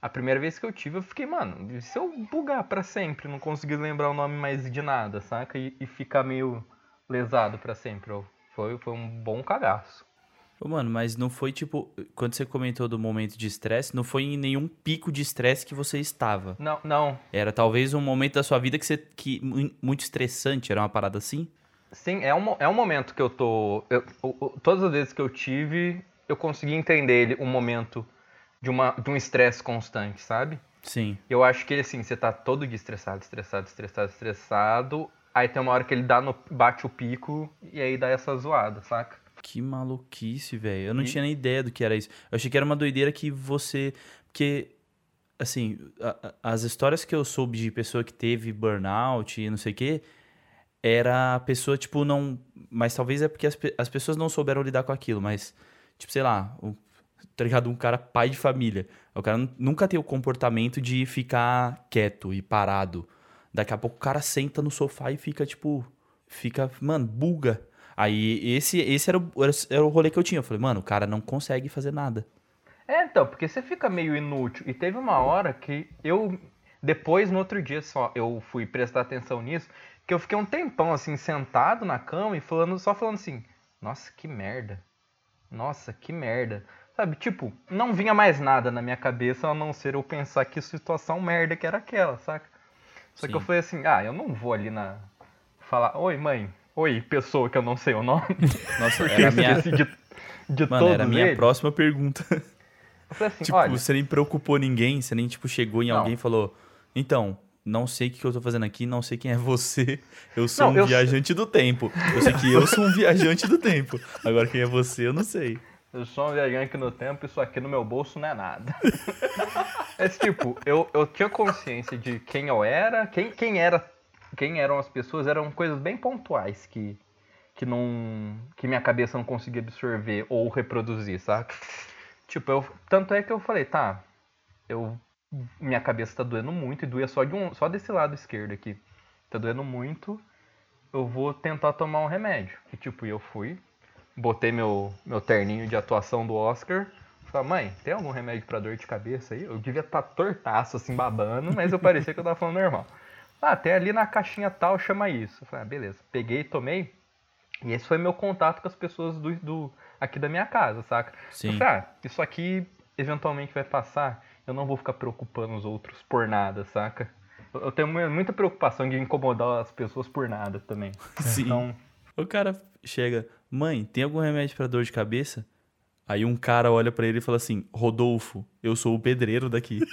a primeira vez que eu tive, eu fiquei, mano, e se eu bugar pra sempre, não conseguir lembrar o nome mais de nada, saca? E, e ficar meio lesado pra sempre. Eu- Foi, foi um bom cagaço. Ô, mano, mas não foi tipo. Quando você comentou do momento de estresse, não foi em nenhum pico de estresse que você estava. Não, não. Era talvez um momento da sua vida que você. Que, mu- muito estressante, era uma parada assim? Sim, é um, é um momento que eu tô. eu- o- todas as vezes que eu tive, eu consegui entender ele, um momento de, uma, de um estresse constante, sabe? Sim. Eu acho que ele, assim, você tá todo dia estressado, estressado, estressado, estressado. Aí tem uma hora que ele dá no, bate o pico e aí dá essa zoada, saca? Que maluquice, velho. Eu não E- tinha nem ideia do que era isso. Eu achei que era uma doideira que você. Porque, assim, a- a- as histórias que eu soube de pessoa que teve burnout e não sei o quê, era a pessoa, tipo, não. Mas talvez é porque as, as pessoas não souberam lidar com aquilo, mas, tipo, sei lá, um, tá ligado? Um cara pai de família. O cara nu- nunca tem o comportamento de ficar quieto e parado. Daqui a pouco o cara senta no sofá e fica, tipo. Fica, mano, buga. Aí esse, esse era, o, era o rolê que eu tinha. Eu falei, mano, o cara não consegue fazer nada. É, então, porque você fica meio inútil. E teve uma hora que eu, depois, no outro dia só, eu fui prestar atenção nisso, que eu fiquei um tempão, assim, sentado na cama e falando, só falando assim, nossa, que merda. Nossa, que merda. Sabe, tipo, não vinha mais nada na minha cabeça a não ser eu pensar que situação merda que era aquela, saca? Só que Sim. eu falei assim, ah, eu não vou ali na. falar, oi mãe, oi pessoa que eu não sei o nome. Nossa, Porque era eu minha, de, de mano, era a minha eles. próxima pergunta. Eu falei assim, tipo, olha, você nem preocupou ninguém, você nem, tipo, chegou em Não. alguém e falou, então, não sei o que que eu tô fazendo aqui, não sei quem é você, eu sou Não, um eu- viajante do tempo. Eu sei que eu sou um viajante do tempo. Agora quem é você, eu não sei. Eu sou um viajante no tempo, isso aqui no meu bolso não é nada. Mas, tipo, eu, eu tinha consciência de quem eu era, quem, quem era, quem eram as pessoas, eram coisas bem pontuais que, que não. que minha cabeça não conseguia absorver ou reproduzir, saca? Tipo, eu, tanto é que eu falei, tá, eu. Minha cabeça tá doendo muito e doía só, de um, só desse lado esquerdo aqui. Tá doendo muito. Eu vou tentar tomar um remédio. E tipo, eu fui, botei meu, meu terninho de atuação do Oscar. Falei, mãe, tem algum remédio pra dor de cabeça aí? Eu devia estar tortaço, assim, babando, mas eu parecia que eu tava falando normal. Ah, tem ali na caixinha tal, chama isso. Eu falei, ah, beleza. Peguei, tomei. E esse foi meu contato com as pessoas do, do aqui da minha casa, saca? Sim. Eu falei, ah, isso aqui eventualmente vai passar. Eu não vou ficar preocupando os outros por nada, saca? Eu tenho mu- muita preocupação de incomodar as pessoas por nada também. Sim. Então, O cara chega, mãe, tem algum remédio pra dor de cabeça? Aí um cara olha pra ele e fala assim, Rodolfo, eu sou o pedreiro daqui.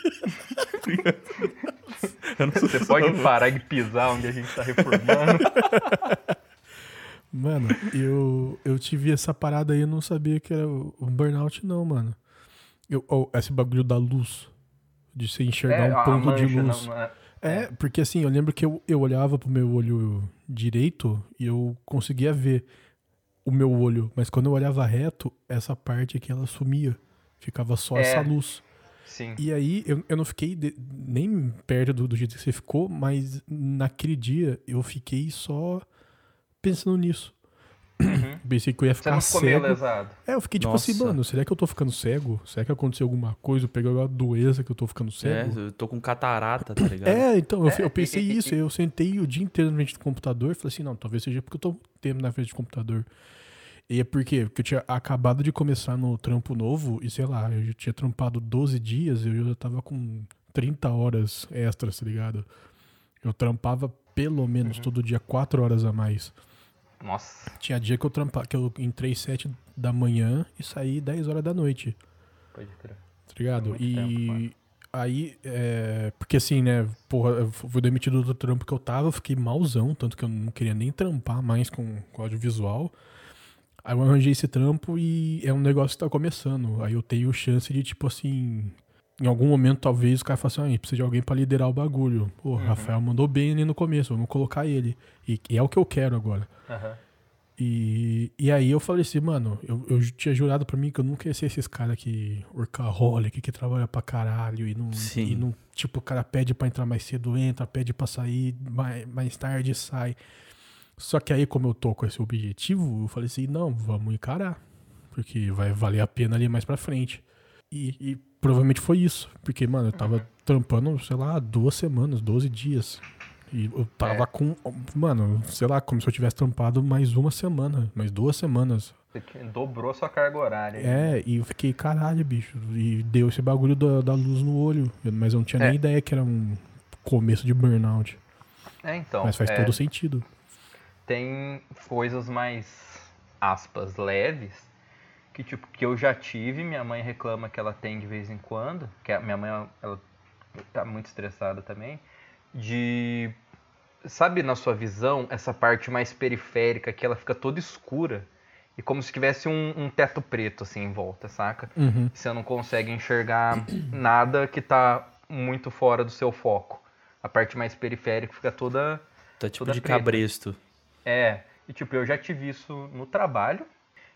Eu não sou você pode parar de pisar onde a gente tá reformando. Mano, eu, eu tive essa parada aí, eu não sabia que era o burnout, não, mano. Eu, oh, esse bagulho da luz. De você enxergar um a ponto de luz. não- não é- É, porque assim, eu lembro que eu, eu olhava pro meu olho direito e eu conseguia ver o meu olho. Mas quando eu olhava reto, essa parte aqui ela sumia. Ficava só É. essa luz. Sim. E aí eu, eu não fiquei de- nem perto do, do jeito que você ficou, mas naquele dia eu fiquei só pensando nisso. Pensei que eu ia Uhum. Você ficar não ficou cego. lesado. É, eu fiquei tipo Nossa. assim, mano, será que eu tô ficando cego? Será que aconteceu alguma coisa? Eu peguei alguma doença que eu tô ficando É, cego? eu tô com catarata, tá ligado? É, então, eu, É, eu pensei e- e- isso. Eu sentei o dia inteiro na frente do computador e falei assim, não, talvez seja porque eu tô tempo na frente do computador. E é por quê? Porque eu tinha acabado de começar no trampo novo e, sei lá, eu já tinha trampado 12 dias e eu já tava com 30 horas extras, tá ligado? Eu trampava pelo menos Uhum. todo dia 4 horas a mais. Nossa. Tinha dia que eu trampava, que eu entrei 7 da manhã e saí 10 horas da noite. Pode crer. tá ligado? E tempo, aí, é, porque assim, né, porra, eu fui demitido do trampo que eu tava, eu fiquei malzão, tanto que eu não queria nem trampar mais com, com audiovisual. Aí eu arranjei esse trampo e é um negócio que tá começando. Aí eu tenho chance de, tipo assim, em algum momento talvez o cara fale assim, ah, precisa de alguém pra liderar o bagulho. Pô, o Rafael mandou bem ali no começo, vamos colocar ele. E, e é o que eu quero agora. Aham. E, e aí eu falei assim, mano, eu, eu tinha jurado pra mim que eu nunca ia ser esses caras que workaholic, que trabalha pra caralho e não, Sim. e não. Tipo, o cara pede pra entrar mais cedo, entra, pede pra sair mais, mais tarde, sai. Só que aí, como eu tô com esse objetivo, eu falei assim, não, vamos encarar. Porque vai valer a pena ali mais pra frente. E, e provavelmente foi isso. Porque, mano, eu tava trampando, sei lá, duas semanas, 12 dias. E eu tava É. com. Mano, sei lá, como se eu tivesse trampado mais uma semana, mais duas semanas. Você dobrou sua carga horária. É, e eu fiquei, caralho, bicho. E deu esse bagulho da, da luz no olho. Mas eu não tinha É. nem ideia que era um começo de burnout. É, então. mas faz é, todo sentido. tem coisas mais aspas leves que tipo que eu já tive minha mãe reclama que ela tem de vez em quando que a minha mãe ela tá muito estressada também de sabe na sua visão essa parte mais periférica que ela fica toda escura e como se tivesse um, um teto preto assim em volta saca Uhum. você não consegue enxergar nada que tá muito fora do seu foco a parte mais periférica fica toda Tá tipo Toda de preta. cabresto. é, e tipo, eu já tive isso no trabalho.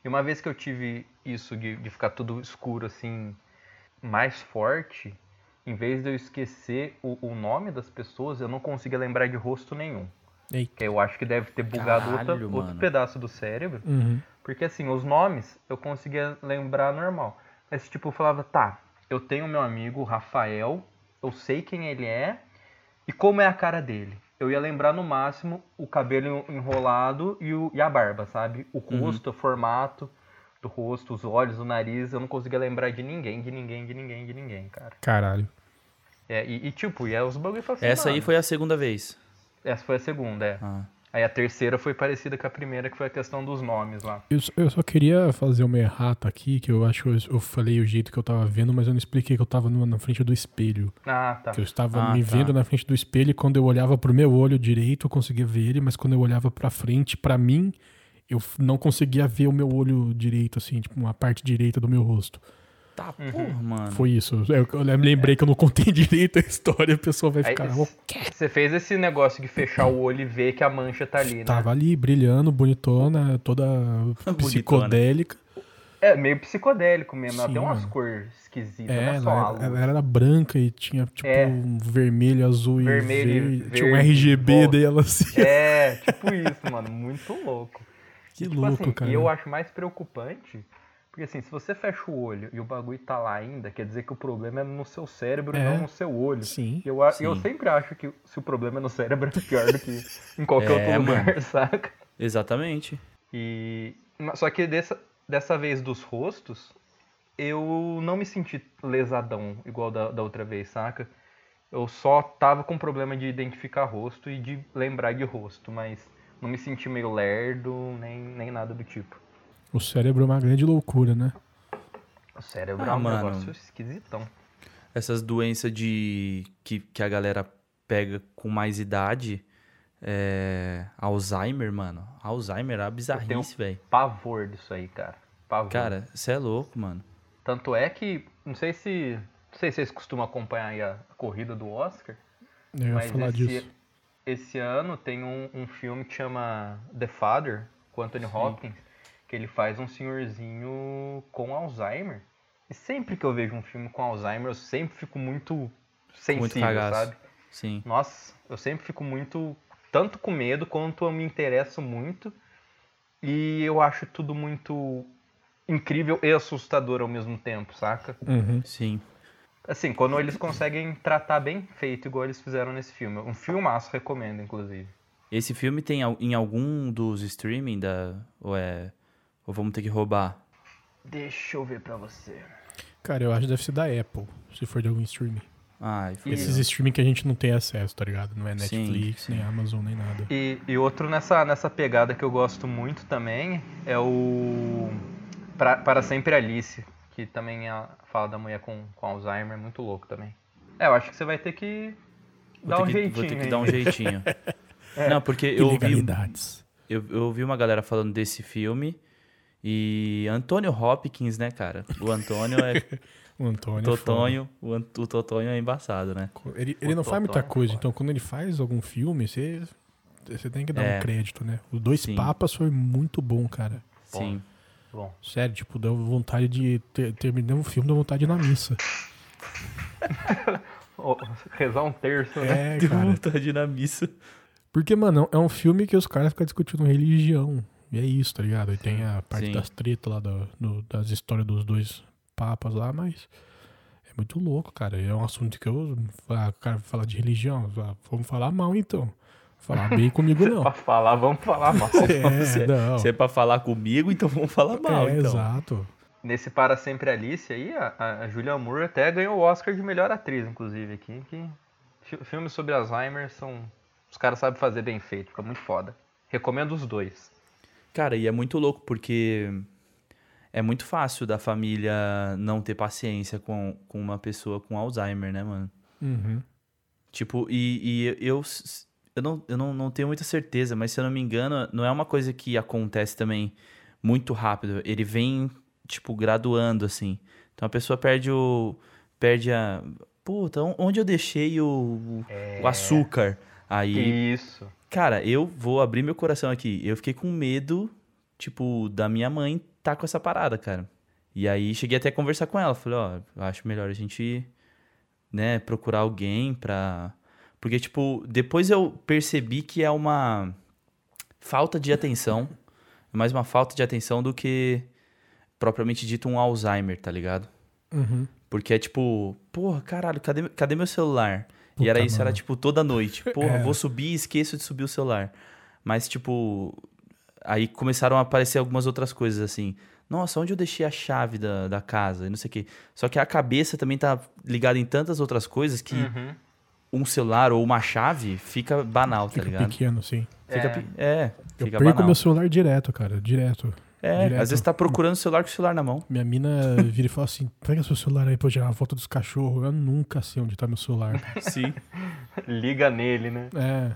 E uma vez que eu tive isso de, de ficar tudo escuro assim, mais forte, em vez de eu esquecer o, o nome das pessoas, eu não conseguia lembrar de rosto nenhum. Eita. Que eu acho que deve ter bugado outra- Caralho, outro mano. pedaço do cérebro. Uhum. Porque assim, os nomes eu conseguia lembrar normal. Mas tipo, eu falava, tá, eu tenho meu amigo Rafael, eu sei quem ele é e como é a cara dele. Eu ia lembrar no máximo o cabelo enrolado e, o- e a barba, sabe? O rosto, o formato do rosto, os olhos, o nariz, eu não conseguia lembrar de ninguém, de ninguém, de ninguém, de ninguém, cara. Caralho. É, e, e, tipo, e aí os bagulho assim, Essa aí mano, foi a segunda vez. Essa foi a segunda, é. Ah. Aí a terceira foi parecida com a primeira, que foi a questão dos nomes lá. Eu, só- eu só queria fazer uma errata aqui, que eu acho que eu, eu falei o jeito que eu tava vendo, mas eu não expliquei que eu tava no- na frente do espelho. Ah, tá. Que eu estava Ah, me tá. vendo na frente do espelho e quando eu olhava pro meu olho direito eu conseguia ver ele, mas quando eu olhava pra frente, pra mim, eu não conseguia ver o meu olho direito, assim, tipo, uma parte direita do meu rosto. Tá, Uhum. porra, mano. Foi isso. Eu, eu lembrei que eu não contei direito a história, a pessoa vai ficar. "Oh, você fez esse negócio de fechar o olho e ver que a mancha tá ali, né? Tava ali brilhando, bonitona, toda psicodélica. É meio psicodélico mesmo, ela Sim, tem umas mano. cores esquisitas, É, é ela, ela era branca e tinha tipo É. um vermelho, azul Vermelho e e verde. Tinha um verde, RGB volta. dela assim. É, tipo isso, mano, muito louco. Que E, tipo louco, assim, cara. E eu acho mais preocupante, porque assim, se você fecha o olho e o bagulho tá lá ainda, quer dizer que o problema é no seu cérebro e É. não no seu olho. Sim. Eu, Sim. eu sempre acho que se o problema é no cérebro é pior do que em qualquer É, outro lugar, saca? Exatamente. E só que dessa, dessa vez dos rostos, eu não me senti lesadão igual da, da outra vez, saca? Eu só tava com problema de identificar rosto e de lembrar de rosto, mas não me senti meio lerdo, nem, nem nada do tipo. O cérebro é uma grande loucura, né? O cérebro Ah, é um mano. negócio esquisitão. Essas doenças de que, que a galera pega com mais idade. É... Alzheimer, mano. Alzheimer é uma bizarrice, velho. Pavor disso aí, cara. Pavor. Cara, você é louco, mano. Tanto é que, não sei se. Não sei se vocês costumam acompanhar aí a, a corrida do Oscar. Eu ia Mas falar esse, disso. esse ano tem um, um filme que chama The Father, com Anthony Hopkins, que ele faz um senhorzinho com Alzheimer. E sempre que eu vejo um filme com Alzheimer, eu sempre fico muito sensível, cagaço. sabe? Sim. Nossa, eu sempre fico muito, tanto com medo quanto eu me interesso muito. E eu acho tudo muito incrível e assustador ao mesmo tempo, saca? Uhum. Sim. Assim, quando eles conseguem tratar bem feito, igual eles fizeram nesse filme. Um filmaço, recomendo, inclusive. Esse filme tem em algum dos streaming da. Ou é. Ou vamos ter que roubar? Deixa eu ver pra você. Cara, eu acho que deve ser da Apple, se for de algum streaming. Ai, foi. Esses streaming que a gente não tem acesso, tá ligado? Não é Sim, Netflix, sim. nem Amazon, nem nada. E, e outro nessa, nessa pegada que eu gosto muito também é o Pra- Para Sempre Alice, que também é, fala da mulher com, com Alzheimer, muito louco também. É, eu acho que você vai ter que dar um que, jeitinho. Vou ter que aí. dar um jeitinho. é. Não, porque eu ouvi, Ilegalidades. eu, eu ouvi uma galera falando desse filme e Antônio Hopkins, né, cara? O Antônio é O Antônio. é Totonho, o, Ant- o Totonho é embaçado, né? Ele, ele não faz muita é coisa, então quando ele faz algum filme, você, você tem que dar É. um crédito, né? Os Dois Sim. Papas foi muito bom, cara. Sim. Bom, Sério, tipo, deu vontade de. Ter, terminar um filme, deu vontade de ir na missa. Rezar um terço, né? É, Deu cara. vontade de ir na missa. Porque, mano, é um filme que os caras ficam discutindo religião. E é isso, tá ligado? E tem a parte Sim. das tretas lá, do, do- das histórias dos dois papas lá, mas é muito louco, cara. É um assunto que eu. Ah, o cara fala de religião. ah, Vamos falar mal então. Falar bem comigo não. Pra falar, vamos falar mal. se, É, não. se é pra falar comigo, então vamos falar mal, é, então. exato. Nesse Para Sempre Alice aí, a, a Julia Moore até ganhou o Oscar de melhor atriz, inclusive, aqui. Que fi- filmes sobre Alzheimer são. Os caras sabem fazer bem feito, fica muito foda. Recomendo os dois. Cara, e é muito louco porque é muito fácil da família não ter paciência com, com uma pessoa com Alzheimer, né, mano? Uhum. Tipo, e, e eu, eu, não, eu não, não tenho muita certeza, mas se eu não me engano, não é uma coisa que acontece também muito rápido. Ele vem, tipo, graduando, assim. Então a pessoa perde o. Perde a. Puta, onde eu deixei o, o açúcar? Aí. Isso. Cara, eu vou abrir meu coração aqui. Eu fiquei com medo, tipo, da minha mãe tá com essa parada, cara. E aí cheguei até a conversar com ela. Falei, ó, eu acho melhor a gente, né, procurar alguém pra. Porque, tipo, depois eu percebi que é uma falta de atenção. É mais uma falta de atenção do que propriamente dito um Alzheimer, tá ligado? Uhum. Porque é tipo, porra, caralho, cadê, cadê meu celular? E Puta, era isso, era mano. tipo toda noite. Porra, É. vou subir e esqueço de subir o celular. Mas, tipo, aí começaram a aparecer algumas outras coisas assim. Nossa, onde eu deixei a chave da, da casa? E não sei o quê. Só que a cabeça também tá ligada em tantas outras coisas que Uhum. um celular ou uma chave fica banal, tá Fica ligado? pequeno, sim. Fica, É. pe- é, Eu fica perco banal. meu celular direto, cara. Direto. É, direto. às vezes tá procurando o celular com o celular na mão. Minha mina vira e fala assim: pega seu celular aí pra eu tirar uma foto dos cachorros. Eu nunca sei onde tá meu celular. Sim. Liga nele, né? É.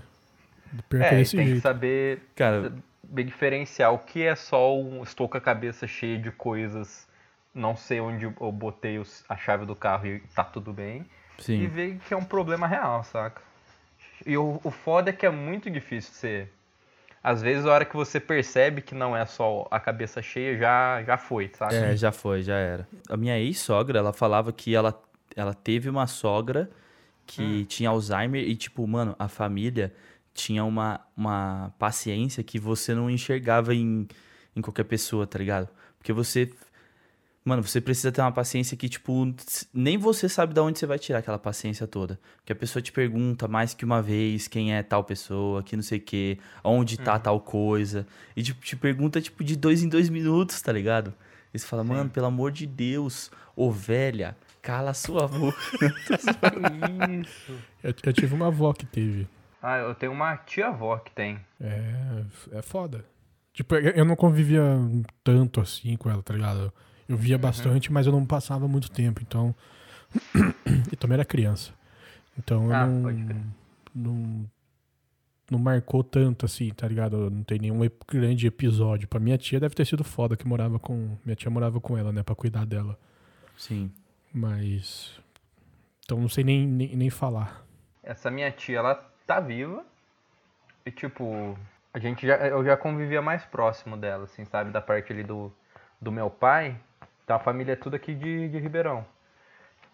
Pior que é É, e tem que jeito. saber Cara, bem diferenciar o que é só um estou com a cabeça cheia de coisas, não sei onde eu botei os- a chave do carro e tá tudo bem, e sim. ver que é um problema real, saca? E o, o foda é que é muito difícil você. Às vezes, a hora que você percebe que não é só a cabeça cheia, já, já foi, sabe? É, já foi, já era. A minha ex-sogra, ela falava que ela, ela teve uma sogra que tinha Alzheimer e, tipo, mano, a família tinha uma, uma paciência que você não enxergava em, em qualquer pessoa, tá ligado? Porque você. Mano, você precisa ter uma paciência que, tipo, nem você sabe de onde você vai tirar aquela paciência toda. Porque a pessoa te pergunta mais que uma vez quem é tal pessoa, que não sei o quê, onde tá tal coisa. E, tipo, te pergunta, tipo, de dois em dois minutos, tá ligado? E você fala, mano, pelo amor de Deus, ô velha, cala a sua boca. Eu, eu tive uma avó que teve. Ah, eu tenho uma tia-avó que tem. É, é foda. Tipo, eu eu não convivia tanto assim com ela, tá ligado? Eu via bastante, mas eu não passava muito tempo, então. e também era criança. Então eu Ah, não, não. Não marcou tanto assim, tá ligado? Não tem nenhum grande episódio. Pra minha tia deve ter sido foda que morava com. Minha tia morava com ela, né? Pra cuidar dela. Sim. Mas. Então não sei nem, nem, nem falar. Essa minha tia, ela tá viva. E tipo, a gente já, eu já convivia mais próximo dela, assim, sabe? Da parte ali do, do meu pai. Então a família é tudo aqui de, de Ribeirão.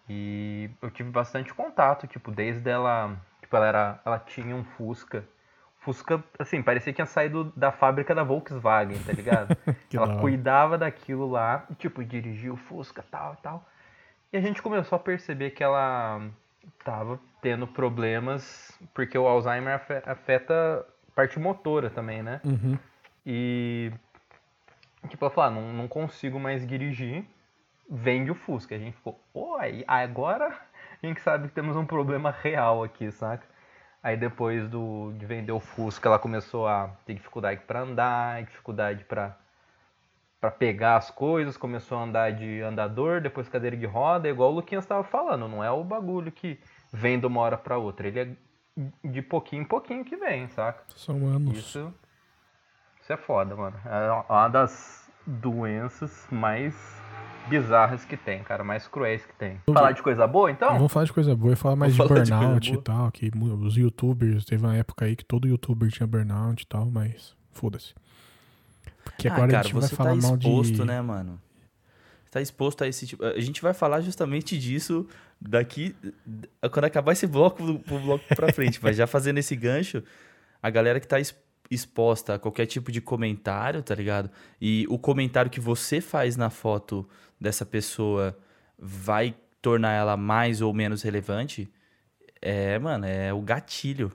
E eu tive bastante contato, tipo, desde ela. Tipo, ela era. Ela tinha um Fusca. Fusca, assim, parecia que tinha saído da fábrica da Volkswagen, tá ligado? Ela hora. cuidava daquilo lá, e, tipo, dirigia o Fusca, tal e tal. E a gente começou a perceber que ela tava tendo problemas, porque o Alzheimer afe- afeta a parte motora também, né? Uhum. E, tipo, ela falou, ah, não, não consigo mais dirigir, vende o Fusca. A gente ficou, pô, aí, agora a gente sabe que temos um problema real aqui, saca? Aí depois do, de vender o Fusca, ela começou a ter dificuldade para andar, dificuldade para para pegar as coisas, começou a andar de andador, depois cadeira de roda, igual o Luquinhas estava falando, não é o bagulho que vem de uma hora para outra, ele é de pouquinho em pouquinho que vem, saca? São anos. Isso, isso é foda, mano. É uma das doenças mais bizarras que tem, cara, mais cruéis que tem. Falar de coisa boa, então? Vamos falar de coisa boa e falar mais de Vamos falar de burnout coisa e tal, que os youtubers, teve uma época aí que todo youtuber tinha burnout e tal, mas foda-se. Porque agora ah, cara, a gente vai você falar tá mal exposto, de... né, mano? Você tá exposto a esse tipo. A gente vai falar justamente disso daqui. Quando acabar esse bloco, pro bloco pra frente. Mas já fazendo esse gancho, a galera que tá ex- exposta a qualquer tipo de comentário, tá ligado? E o comentário que você faz na foto dessa pessoa vai tornar ela mais ou menos relevante. É, mano, é o gatilho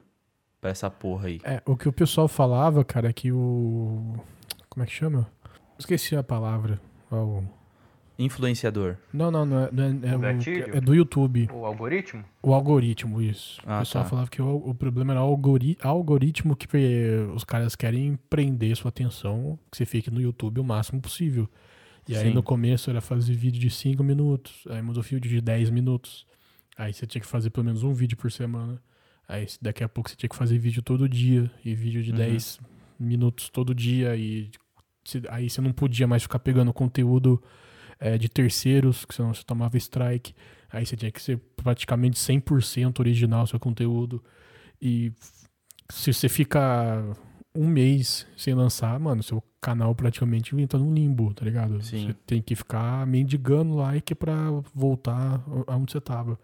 pra essa porra aí. É, o que o pessoal falava, cara, é que o... Como é que chama? Esqueci a palavra. O- Influenciador. Não, não, não é, não é, é O é do YouTube. O algoritmo? O algoritmo, isso. Ah, o pessoal tá. falava que o, o problema era o algori- algoritmo que eh, os caras querem prender sua atenção, que você fique no YouTube o máximo possível. E aí Sim. no começo era fazer vídeo de 5 minutos, aí mudou vídeo de 10 minutos. Aí você tinha que fazer pelo menos um vídeo por semana. Aí daqui a pouco você tinha que fazer vídeo todo dia, e vídeo de Uhum. 10 minutos todo dia, e aí você não podia mais ficar pegando conteúdo eh, de terceiros, que senão você tomava strike. Aí você tinha que ser praticamente 100% original seu conteúdo. E se você ficar um mês sem lançar, mano, seu canal praticamente entra num limbo, tá ligado? Sim. Você tem que ficar mendigando like pra voltar aonde você tava.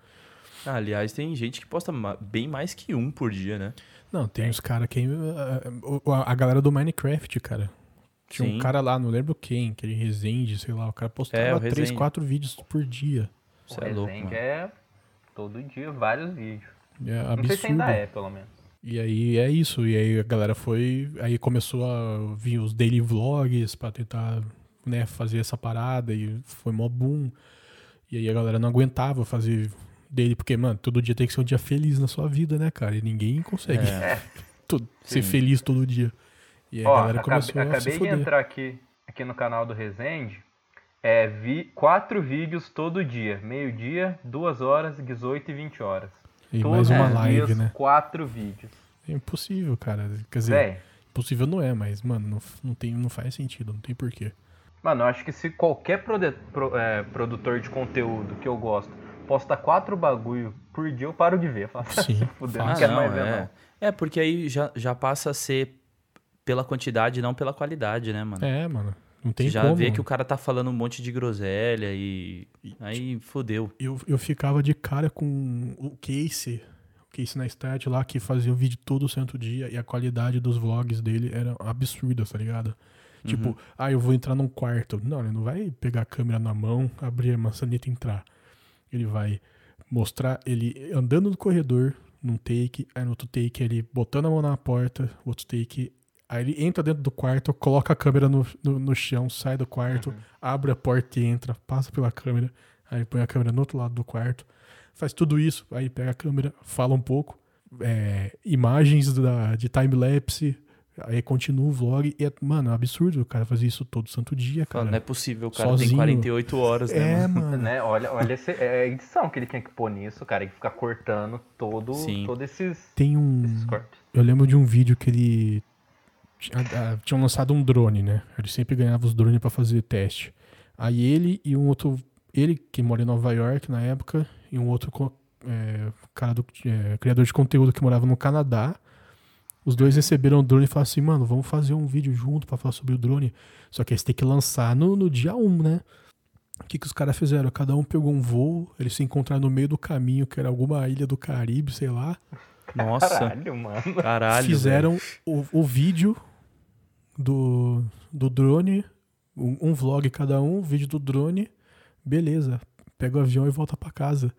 Ah, aliás, tem gente que posta bem mais que um por dia, né? Não, tem os caras que. o- a, a galera do Minecraft, cara. Tinha Sim. um cara lá, não lembro quem, aquele Resende, sei lá, o cara É, postava o três, Resende. quatro vídeos por dia. Você o é louco, Resende mano. é todo dia vários vídeos. É Não sei se ainda absurdo. é, pelo menos. E aí é isso. E aí a galera foi. Aí começou a vir os daily vlogs pra tentar né, fazer essa parada. E foi mó boom. E aí a galera não aguentava fazer dele, porque, mano, todo dia tem que ser um dia feliz na sua vida, né, cara? E ninguém consegue É. ser Sim. feliz todo dia. E aí Ó, a galera acabe- começou a se acabei de entrar aqui, aqui no canal do Resende. É, vi quatro vídeos todo dia. Meio-dia, duas horas, 18 e 20 horas. E Todos mais uma os live, dias, né? quatro vídeos. É impossível, cara. Quer dizer, Véi, impossível não é, mas, mano, não, não, tem, não faz sentido, não tem porquê. mano, eu acho que se qualquer prode- pro- é, produtor de conteúdo que eu gosto posta quatro bagulho por dia, eu paro de ver. Eu falo, Sim, "Se fuder, fácil. não Ah, quero mais ver, é. não. É, porque aí já, já passa a ser pela quantidade, não pela qualidade, né, mano? É, mano. Não tem Você já como. vê que o cara tá falando um monte de groselha e. Aí fodeu. eu, eu ficava de cara com o Casey, o Casey na Start lá, que fazia o vídeo todo santo dia e a qualidade dos vlogs dele era absurda, tá ligado? Tipo, ah, eu vou entrar num quarto. Não, ele não vai pegar a câmera na mão, abrir a maçaneta e entrar. Ele vai mostrar ele andando no corredor, num take, aí no outro take ele botando a mão na porta, outro take. Aí ele entra dentro do quarto, coloca a câmera no, no, no chão, sai do quarto, abre a porta e entra, passa pela câmera, aí põe a câmera no outro lado do quarto, faz tudo isso, aí pega a câmera, fala um pouco, é, imagens da, de time-lapse, aí continua o vlog, e é, mano, é um absurdo o cara fazer isso todo santo dia, cara. não é possível, o cara Sozinho. tem 48 horas, né? É, mano? mano. Né? Olha, olha esse- é a edição que ele tem que pôr nisso, cara. E ficar cortando todo, Sim. todo esses, Tem um. esses cortes. Eu lembro de um vídeo que ele. Tinha- Tinham lançado um drone, né? Ele sempre ganhava os drones pra fazer teste. Aí ele e um outro. Ele, que mora em Nova York na época, e um outro é, cara do é, criador de conteúdo que morava no Canadá. Os dois receberam o drone e falaram assim, mano, vamos fazer um vídeo junto pra falar sobre o drone. Só que eles têm que lançar no, no dia 1, né? O que, que os caras fizeram? Cada um pegou um voo, eles se encontraram no meio do caminho, que era alguma ilha do Caribe, sei lá. Nossa, Caralho, mano. caralho. fizeram o, o vídeo do, do drone, um, um vlog cada um, vídeo do drone, beleza, pega o avião e volta pra casa.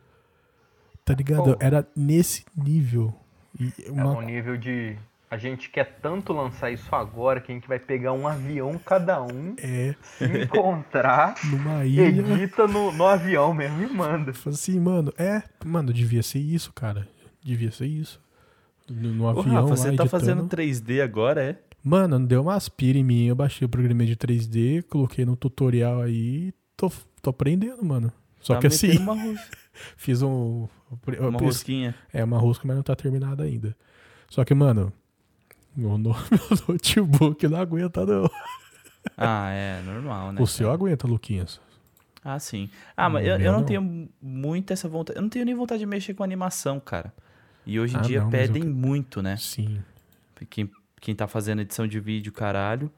Tá ligado? Pô. Era nesse nível. E É uma- um nível de. A gente quer tanto lançar isso agora que a gente vai pegar um avião cada um, é se encontrar, numa ilha. edita no, no avião mesmo e manda. Fala assim, mano, é, mano, devia ser isso, cara. Devia ser isso. No, no Ô, avião Rafa, lá, você tá editando. fazendo 3D agora, é? Mano, deu uma aspira em mim, eu baixei o programa de 3D, coloquei no tutorial aí, tô, tô aprendendo, mano. Só Tá que assim, fiz um. eu uma fiz- rosquinha. É uma rosca, mas não tá terminada ainda. Só que, mano, no- meu notebook não aguenta, não. Ah, é, normal, né? o seu aguenta, Luquinhas. Ah, sim. Ah, mas eu, eu meu não não. tenho muito essa vontade. Eu não tenho nem vontade de mexer com animação, cara. E hoje em Ah, dia não, eu pedem que- muito, né? Sim. Quem, quem tá fazendo edição de vídeo, caralho.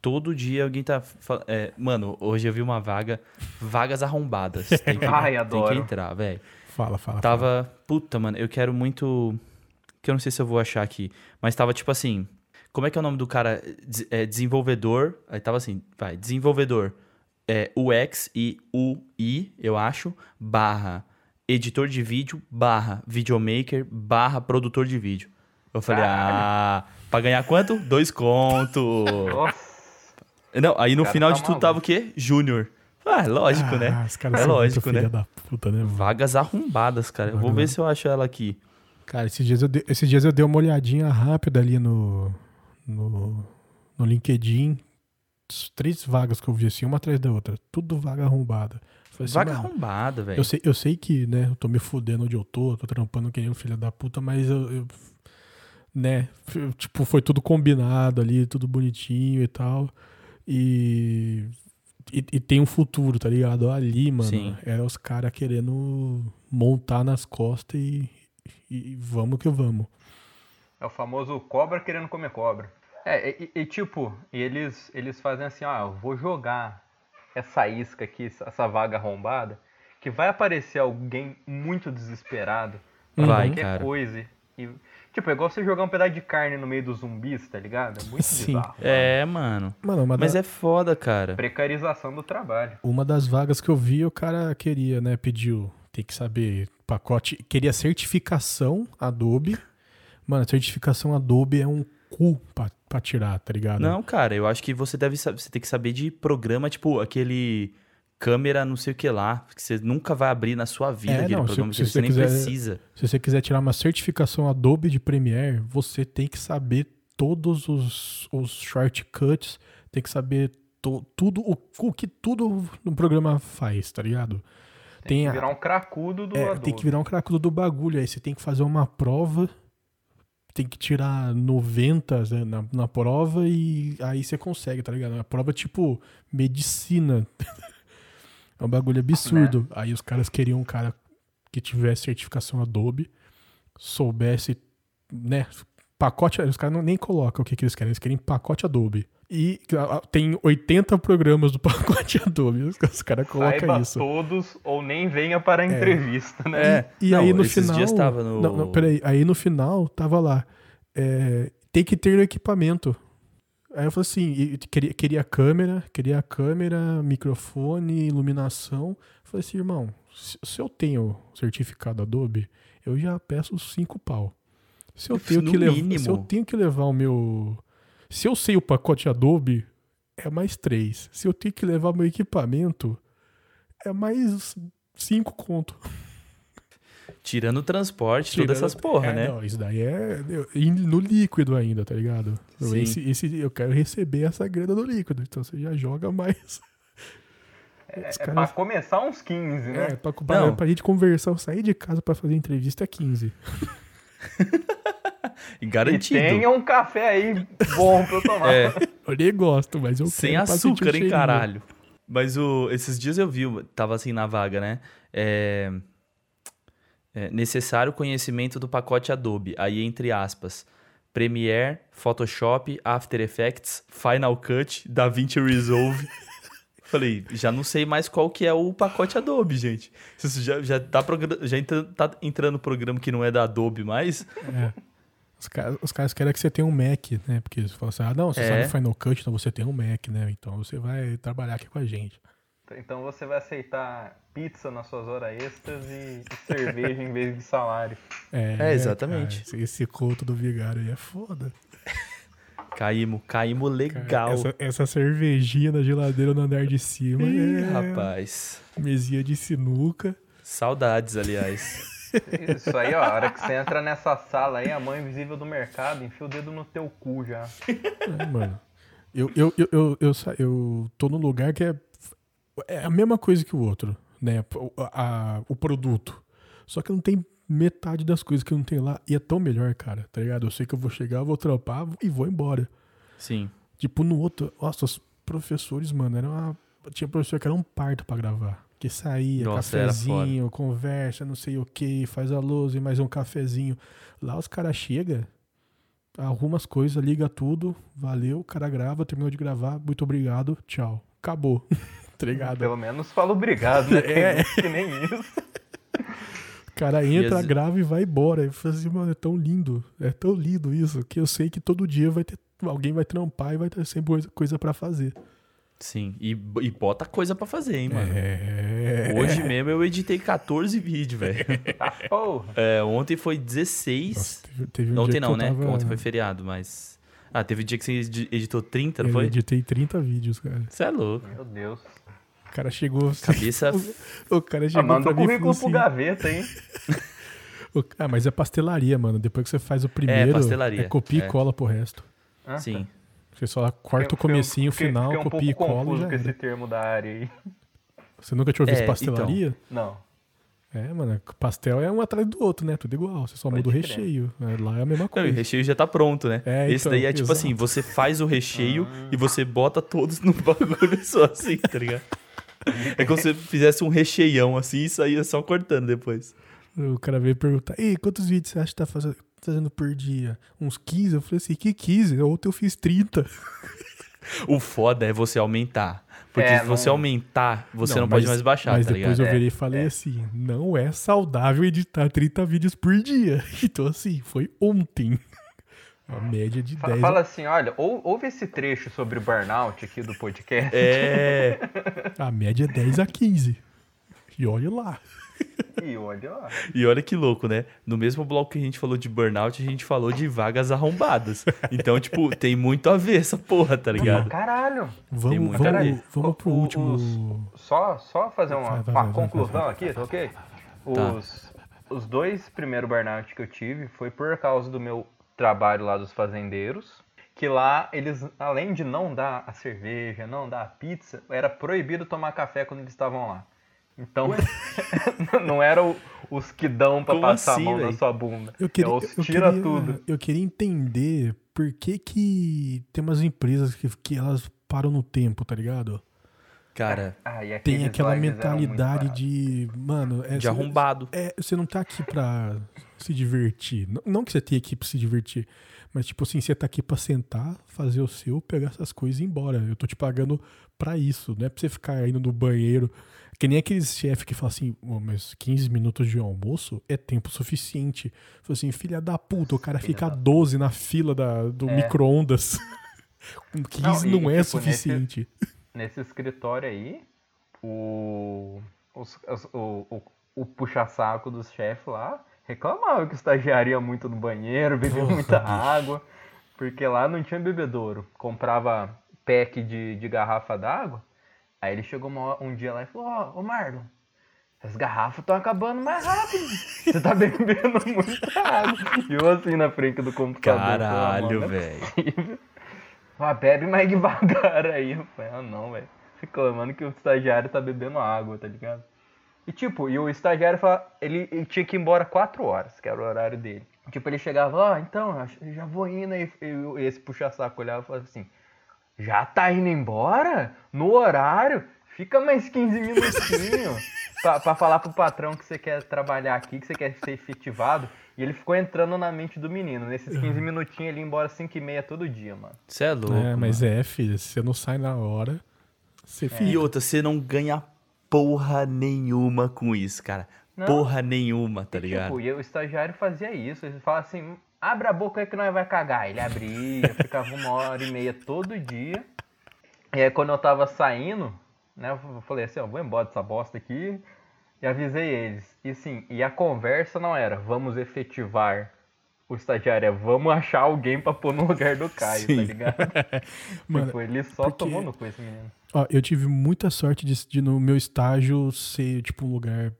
Todo dia alguém tá. é, mano, hoje eu vi uma vaga. Vagas arrombadas. Tem que, Ai, tem adoro. que entrar, velho. Fala, fala. fala. Tava. Puta, mano, eu quero muito. Que eu não sei se eu vou achar aqui. Mas tava tipo assim. Como é que é o nome do cara? É, desenvolvedor. Aí tava assim, vai, desenvolvedor. É, UX e UI, eu acho, barra editor de vídeo, barra videomaker, barra produtor de vídeo. Eu falei, ah, pra ganhar quanto? Dois conto. Nossa. Não, aí no final tá de tudo tava o quê? Júnior. Ah, lógico, ah, né? Os caras É são lógico, né? da puta, né? Vagas arrombadas, cara. Eu vou ver se eu acho ela aqui. Cara, esses dias, eu dei, esses dias eu dei uma olhadinha rápida ali no, no, no LinkedIn. Três vagas que eu vi assim, uma atrás da outra. Tudo vaga arrombada. Assim, Vaga mano, arrombada, velho. eu sei, eu sei que, né, eu tô me fudendo onde eu tô, tô trampando que nem um filho da puta, mas eu, eu- né, tipo, foi tudo combinado ali, tudo bonitinho e tal. E, e, e tem um futuro, tá ligado? Ali, mano, Sim. era os caras querendo montar nas costas e, e vamos que vamos. É o famoso cobra querendo comer cobra. É, e, e- tipo, e eles, eles fazem assim, ó, eu vou jogar essa isca aqui, essa vaga arrombada, que vai aparecer alguém muito desesperado pra Vai, qualquer cara. coisa. E, tipo, é igual você jogar um pedaço de carne no meio dos zumbis, tá ligado? É muito Sim. bizarro. É, mano. Mano, uma, Mas da- é foda, cara. Precarização do trabalho. uma das vagas que eu vi, o cara queria, né, pediu, tem que saber, pacote, queria certificação Adobe. Mano, certificação Adobe é um cu pra, pra tirar, tá ligado? Não, cara, eu acho que você deve saber, você tem que saber de programa, tipo, aquele câmera não sei o que lá, que você nunca vai abrir na sua vida É, aquele não, se- programa, se você, você nem quiser- precisa. Se você quiser tirar uma certificação Adobe de Premiere, você tem que saber todos os, os shortcuts, tem que saber to- tudo, o, o que tudo no programa faz, tá ligado? Tem, a- que virar um cracudo do É, Adobe. tem que virar um cracudo do bagulho. Aí você tem que fazer uma prova, tem que tirar 90 né, na, na prova e aí você consegue, tá ligado? A prova é tipo medicina. é um bagulho absurdo. Aí os caras queriam um cara que tivesse certificação Adobe, soubesse, né? Pacote, os caras não, nem colocam o que, que eles querem, eles querem pacote Adobe. E tem 80 programas do pacote Adobe. Os, caras colocam Saiba isso. todos ou nem venha para a entrevista, né? É, E não, aí no esses final. dias tava no... Não, não, peraí. Aí no final tava lá. é, tem que ter equipamento. Aí eu falei assim: queria, queria câmera, queria câmera, microfone, iluminação. Eu falei assim, irmão, se, eu tenho certificado Adobe, eu já peço cinco pau. Se eu tenho No que levar. Se eu tenho que levar o meu. Se eu sei o pacote Adobe, é mais três. Se eu tenho que levar meu equipamento, é mais cinco conto. Tirando o transporte, Tirando- todas essas porra, é, né? Não, isso daí é e no líquido ainda, tá ligado? Eu- Sim. Esse, esse- eu quero receber essa grana no líquido, então você já joga mais. É, é caras- pra começar uns 15, né? É, pra, pra, Não. pra gente conversar, eu sair de casa pra fazer entrevista é 15. E E garantido. tenha um café aí bom pra eu tomar. É, Eu nem gosto, mas eu sem açúcar, hein, caralho. Mas o, esses dias eu vi, tava assim na vaga, né? É, é, necessário conhecimento do pacote Adobe. Aí, entre aspas, Premiere, Photoshop, After Effects, Final Cut, DaVinci Resolve. Falei, já não sei mais qual que é o pacote Adobe, gente. Isso já, já, tá, já entra- tá entrando no programa que não é da Adobe mais. É. Os, caras, os caras querem que você tenha um Mac, né? Porque eles falam assim, ah, não, você É. sabe Final Cut, então você tem um Mac, né? Então você vai trabalhar aqui com a gente. Então você vai aceitar pizza nas suas horas extras e, e cerveja em vez de salário. É, É, exatamente. cara, esse, conto do vigário aí é foda. Caímos, caímos legal. Essa, essa cervejinha na geladeira no andar de cima Ih, é rapaz. mesinha de sinuca. Saudades, aliás. Isso aí, ó, a hora que você entra nessa sala aí, a mão invisível do mercado, enfia o dedo no teu cu já. É, mano. Eu, eu, eu, eu, eu, eu tô num lugar que é, é a mesma coisa que o outro, né? O, a- o produto. Só que não tem metade das coisas que não tem lá. E é tão melhor, cara, tá ligado? Eu sei que eu vou chegar, vou trampar e vou embora. Sim. Tipo, no outro, nossa, os professores, mano, era uma. Tinha professor que era um parto pra gravar. Que saía, Nossa, cafezinho, conversa, não sei o que, faz a lousa e mais um cafezinho. Lá os caras chegam, arruma as coisas, liga tudo, valeu, o cara grava, terminou de gravar, muito obrigado, tchau. Acabou. tá ligado? Pelo menos fala obrigado, né? É. que nem isso. O cara entra, as- grava e vai embora. Eu falei assim, mano, é tão lindo, é tão lindo isso, que eu sei que todo dia vai ter. Alguém vai trampar e vai ter sempre coisa- coisa pra fazer. Sim. E, e bota coisa pra fazer, hein, mano. É. Hoje mesmo eu editei 14 vídeos, velho. É, ontem foi 16. Nossa, teve, teve um dia ontem que não, eu né? tava- Ontem foi feriado, mas. Ah, teve um dia que você edi- editou 30, não Eu foi? editei 30 vídeos, cara. Você é louco. Meu Deus. O cara chegou. Cabeça. O cara Ah, chegou manda pra o currículo pro assim. gaveta, hein? "O- Ah, mas é pastelaria, mano. Depois que você faz o primeiro, pastelaria, é copia é. e cola pro resto. Ah, tá. Sim. Você só corta o comecinho, o final, fiquei um copia e pouco cola e confuso já com esse termo da área aí. Você nunca tinha ouvido É, pastelaria? Não. É, mano. Pastel é um atrás do outro, né? Tudo igual. Você só Pode muda o recheio. né? Lá é a mesma Não, e o coisa. recheio já tá pronto, né? É, Esse então, daí é tipo exato. assim, você faz o recheio e você bota todos no bagulho só assim, tá ligado? É como se você fizesse um recheião assim e saía só cortando depois. O cara veio perguntar: Ei, quantos vídeos você acha que tá fazendo, fazendo por dia? Uns 15? Eu falei assim: Que 15? Ontem eu fiz 30. O foda é você aumentar. Porque É, se você não- aumentar, você não, Não, pode mas- mais baixar, Mas tá depois ligado? eu virei e falei assim: não é saudável editar 30 vídeos por dia. Então, assim, foi ontem. A média de Fa- 10. Fala assim, olha, ou, ouve esse trecho sobre burnout aqui do podcast. É. A média é 10 a 15. E olha lá. E olha lá. E olha que louco, né? No mesmo bloco que a gente falou de burnout, a gente falou de vagas arrombadas. Então, tipo, tem muito a ver essa porra, tá ligado? Caralho. Vamos, muita vamos, coisa. vamos pro O- último. Só, só fazer uma, Vai, vai, uma vai, conclusão vai, aqui, tá ok? Tá. Os, os dois primeiros burnout que eu tive foi por causa do meu trabalho lá dos fazendeiros. Que lá eles, além de não dar a cerveja, não dar a pizza, era proibido tomar café quando eles estavam lá. Então, não era o- os que dão pra Como passar assim, a mão na véi? sua bunda. Eu queria, é os eu, tira queria, tudo. eu queria entender por que, que tem umas empresas que, que elas param no tempo, tá ligado? Cara, Ah, e Tem aquela mentalidade de. Mano, é, de arrombado. é, você não tá aqui pra se divertir. Não, não que você tenha aqui pra se divertir, mas tipo assim, você tá aqui pra sentar, fazer o seu, pegar essas coisas e ir embora. Eu tô te pagando pra isso, não é pra você ficar indo no banheiro. Que nem aqueles chefes que falam assim, "Ô, mas 15 minutos de almoço é tempo suficiente. Fala assim, filha da puta, o cara fica da 12 na fila da, do É. micro-ondas. Com 15 Não, não, e, é tipo, suficiente. Nesse escritório aí, o, os- os- o, o, o puxa-saco dos chefes lá reclamava que o estagiário ia muito no banheiro, bebia muita água, porque lá não tinha bebedouro. Comprava pack de, de garrafa d'água. Aí ele chegou uma um dia lá e falou: Ó, ô Marlon, as garrafas estão acabando mais rápido. Você tá bebendo muita água. E eu assim na frente do computador. "Ah, mano, Caralho, é velho. possível." Ah, bebe mais devagar aí. Eu falei, ah não, velho. Reclamando que o estagiário tá bebendo água, tá ligado? E tipo, e o estagiário fala, ele, ele tinha que ir embora 4 horas, que era o horário dele. Tipo, ele chegava, ó, então, eu já vou indo aí. E esse puxa-saco olhava e falava assim, já tá indo embora? No horário? Fica mais 15 minutinhos pra, pra falar pro patrão que você quer trabalhar aqui, que você quer ser efetivado. E ele ficou entrando na mente do menino. Nesses 15 minutinhos ele ia embora 5 e meia todo dia, mano. Você é louco. É, mas mano. é, filho, se você não sai na hora, você fica. E outra, você não ganha porra nenhuma com isso, cara. Não. Porra nenhuma, tá E, ligado? Tipo, e o estagiário fazia isso. Ele falava assim, abre a boca aí que nós vai cagar. Ele abria, ficava uma hora e meia todo dia. E aí quando eu tava saindo, né, eu falei assim, ó, vou embora dessa bosta aqui. E avisei eles. E assim, e a conversa não era, vamos efetivar o estagiário, é vamos achar alguém pra pôr no lugar do Caio, tá Sim. ligado? Mano, tipo, ele só porque- tomou no cu esse menino. Ó, eu tive muita sorte de, de no meu estágio ser, tipo, um lugar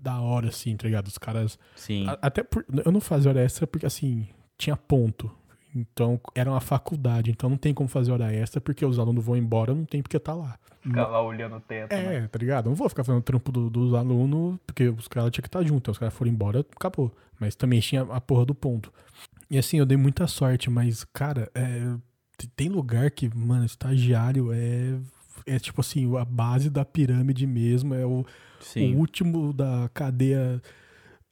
da hora, assim, tá ligado? Os caras. Sim. a- até por, eu não fazia hora extra porque, assim, tinha ponto. Então, era uma faculdade, então não tem como fazer hora extra porque os alunos vão embora, não tem porque tá lá. Ficar lá olhando o tempo. né? É, tá ligado? Não vou ficar fazendo trampo do- dos alunos, porque os caras tinham que estar juntos. Então, os caras foram embora, acabou. Mas também tinha a porra do ponto. E assim, eu dei muita sorte, mas, cara, é, tem lugar que, mano, estagiário é. É tipo assim, a base da pirâmide mesmo, é o, o último da cadeia.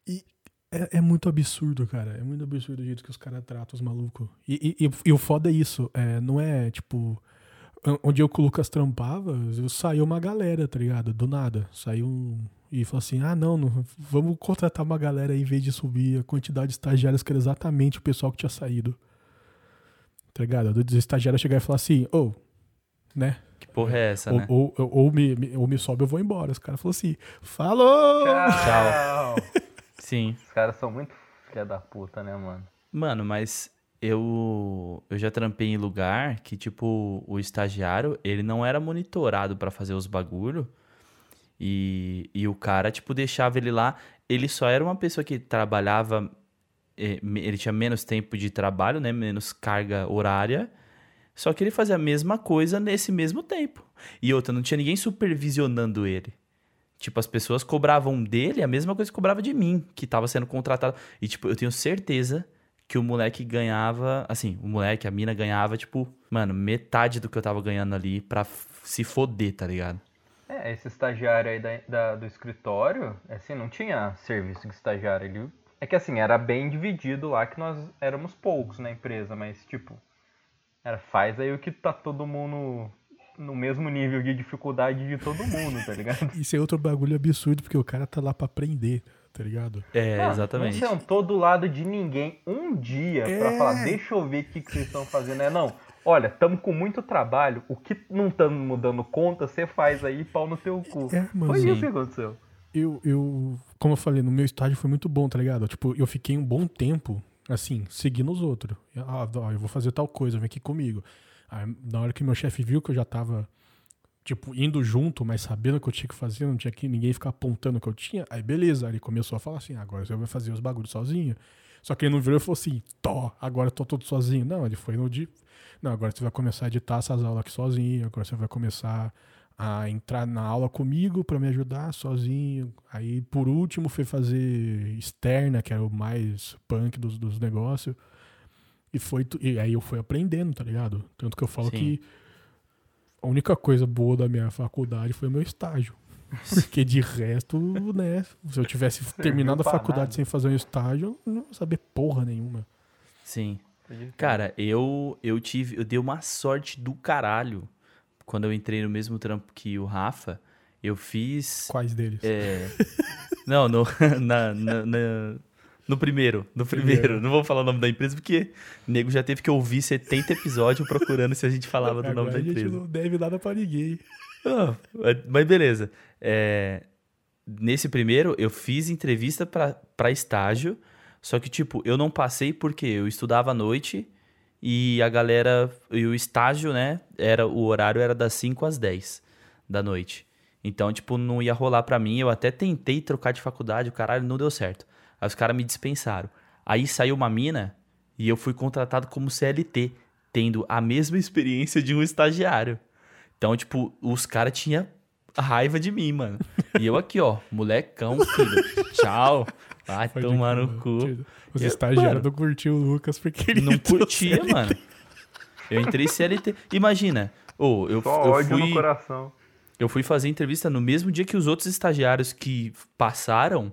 E é, é muito absurdo, cara. É muito absurdo o jeito que os caras tratam os malucos. E, e- e- e o foda é isso. é, não é tipo. on- Onde eu com o Lucas trampava, eu- saiu uma galera, tá ligado? Do nada. Saiu um. E falou assim: ah, não, não, vamos contratar uma galera aí em vez de subir a quantidade de estagiários que era exatamente o pessoal que tinha saído. Tá ligado? Do estagiário chegar e falar assim: ô, né? Que porra é essa, ou, né? ou, ou, ou me, me- ou me sobe, eu vou embora. Os caras falaram assim: falou! Tchau. Sim. Os caras são muito filha da puta, né, mano? Mano, mas eu eu já trampei em lugar que, tipo, o estagiário, ele não era monitorado pra fazer os bagulho. E, e o cara, tipo, deixava ele lá. Ele só era uma pessoa que trabalhava. eh, Ele tinha menos tempo de trabalho, né? Menos carga horária. Só que ele fazia a mesma coisa nesse mesmo tempo. E outra, não tinha ninguém supervisionando ele. Tipo, as pessoas cobravam dele a mesma coisa que cobrava de mim, que tava sendo contratado. E, tipo, eu tenho certeza que o moleque ganhava. Assim, o moleque, a mina ganhava, tipo, mano, metade do que eu tava ganhando ali pra se foder, tá ligado? É, esse estagiário aí da, da- do escritório, assim, não tinha serviço de estagiário. Ele, é que assim, era bem dividido lá, que nós éramos poucos na empresa, mas tipo, era, faz aí o que tá todo mundo no mesmo nível de dificuldade de todo mundo, tá ligado? Isso é outro bagulho absurdo, porque o cara tá lá pra aprender, tá ligado? É, Não, exatamente. Não sentou do lado de ninguém um dia pra É. falar, deixa eu ver o que, que vocês estão fazendo. É, não, olha, tamo com muito trabalho, o que não estamos dando conta, você faz aí, pau no teu cu. É, mano. Foi Sim. isso que aconteceu. Eu, eu, como eu falei, no meu estágio foi muito bom, tá ligado? Tipo, eu fiquei um bom tempo, assim, seguindo os outros. Ah, eu vou fazer tal coisa, vem aqui comigo. Aí, na hora que meu chefe viu que eu já tava, tipo, indo junto, mas sabendo o que eu tinha que fazer, não tinha que ninguém ficar apontando o que eu tinha, aí beleza. Aí ele começou a falar assim, agora você vai fazer os bagulhos sozinho. Só que ele não virou e falou assim, tô, agora eu tô todo sozinho. Não, ele foi no dia. Não, agora você vai começar a editar essas aulas aqui sozinho, agora você vai começar a entrar na aula comigo pra me ajudar sozinho. Aí, por último, foi fazer externa, que era o mais punk dos, dos negócios. E, foi, tu- e aí eu fui aprendendo, tá ligado? Tanto que eu falo Sim. que a única coisa boa da minha faculdade foi o meu estágio. Porque de resto, né? Se eu tivesse terminado a faculdade nada. sem fazer um estágio, eu não ia saber porra nenhuma. Sim. Cara, eu eu tive, eu dei uma sorte do caralho quando eu entrei no mesmo trampo que o Rafa. Eu fiz Quais deles? é, não, no, na, na- na- no primeiro, no primeiro. Primeiro. Não vou falar o nome da empresa porque o nego já teve que ouvir 70 episódios procurando se a gente falava do nome da a gente empresa. não deve nada pra ninguém. Ah, mas beleza. É, nesse primeiro, eu fiz entrevista pra estágio, só que, tipo, eu não passei porque eu estudava à noite e a galera. E o estágio, né? Era, o horário era das 5 às 10 da noite. Então, tipo, não ia rolar pra mim. Eu até tentei trocar de faculdade, o caralho, não deu certo. Aí os caras me dispensaram. Aí saiu uma mina e eu fui contratado como CLT, tendo a mesma experiência de um estagiário. Então, tipo, os caras tinham raiva de mim, mano. E eu aqui, ó, molecão, filho. Tchau. Vai Pode tomar no mano. cu. Os Eu- estagiários mano, não curtiam o Lucas porque ele Não curtia, CLT. mano. Eu entrei CLT. Imagina, ô, eu, Só eu ódio no fui. coração. Eu fui fazer entrevista no mesmo dia que os outros estagiários que passaram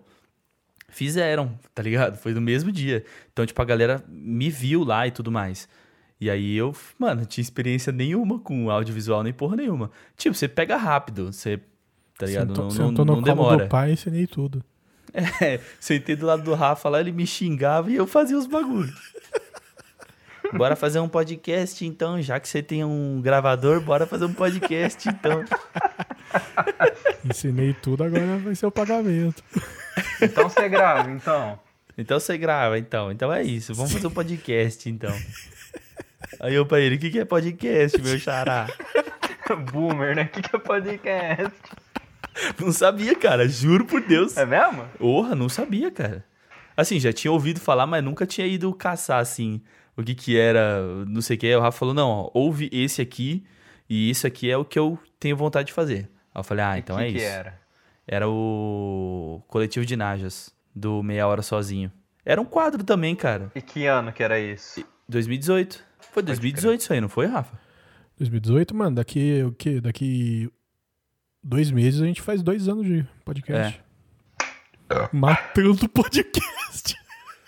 fizeram, tá ligado? Foi no mesmo dia. Então, tipo, a galera me viu lá e tudo mais. E aí eu, mano, não tinha experiência nenhuma com audiovisual, nem porra nenhuma. Tipo, você pega rápido, você, tá ligado? Sentou, não sentou não, no não demora. do pai e ensinei tudo. É, sentei do lado do Rafa lá, ele me xingava e eu fazia os bagulhos. Bora fazer um podcast então, já que você tem um gravador, bora fazer um podcast então. Ensinei tudo, agora vai ser o pagamento. Então você grava, então. Então você grava, então. Então é isso, vamos fazer um podcast então. Aí eu pra ele, o que, que é podcast, meu xará? Boomer, né? O que, que é podcast? Não sabia, cara. Juro por Deus. É mesmo? Porra, não sabia, cara. Assim, já tinha ouvido falar, mas nunca tinha ido caçar, assim, o que que era, não sei o que. Aí o Rafa falou, não, ó, ouve esse aqui e isso aqui é o que eu tenho vontade de fazer. Aí eu falei, ah, então que é que isso. era? Era o Coletivo de Najas, do Meia Hora Sozinho. Era um quadro também, cara. E que ano que era isso? 2018. Foi 2018 isso aí, não foi, Rafa? 2018, mano, daqui o quê? Daqui dois meses a gente faz dois anos de podcast. Matando o podcast.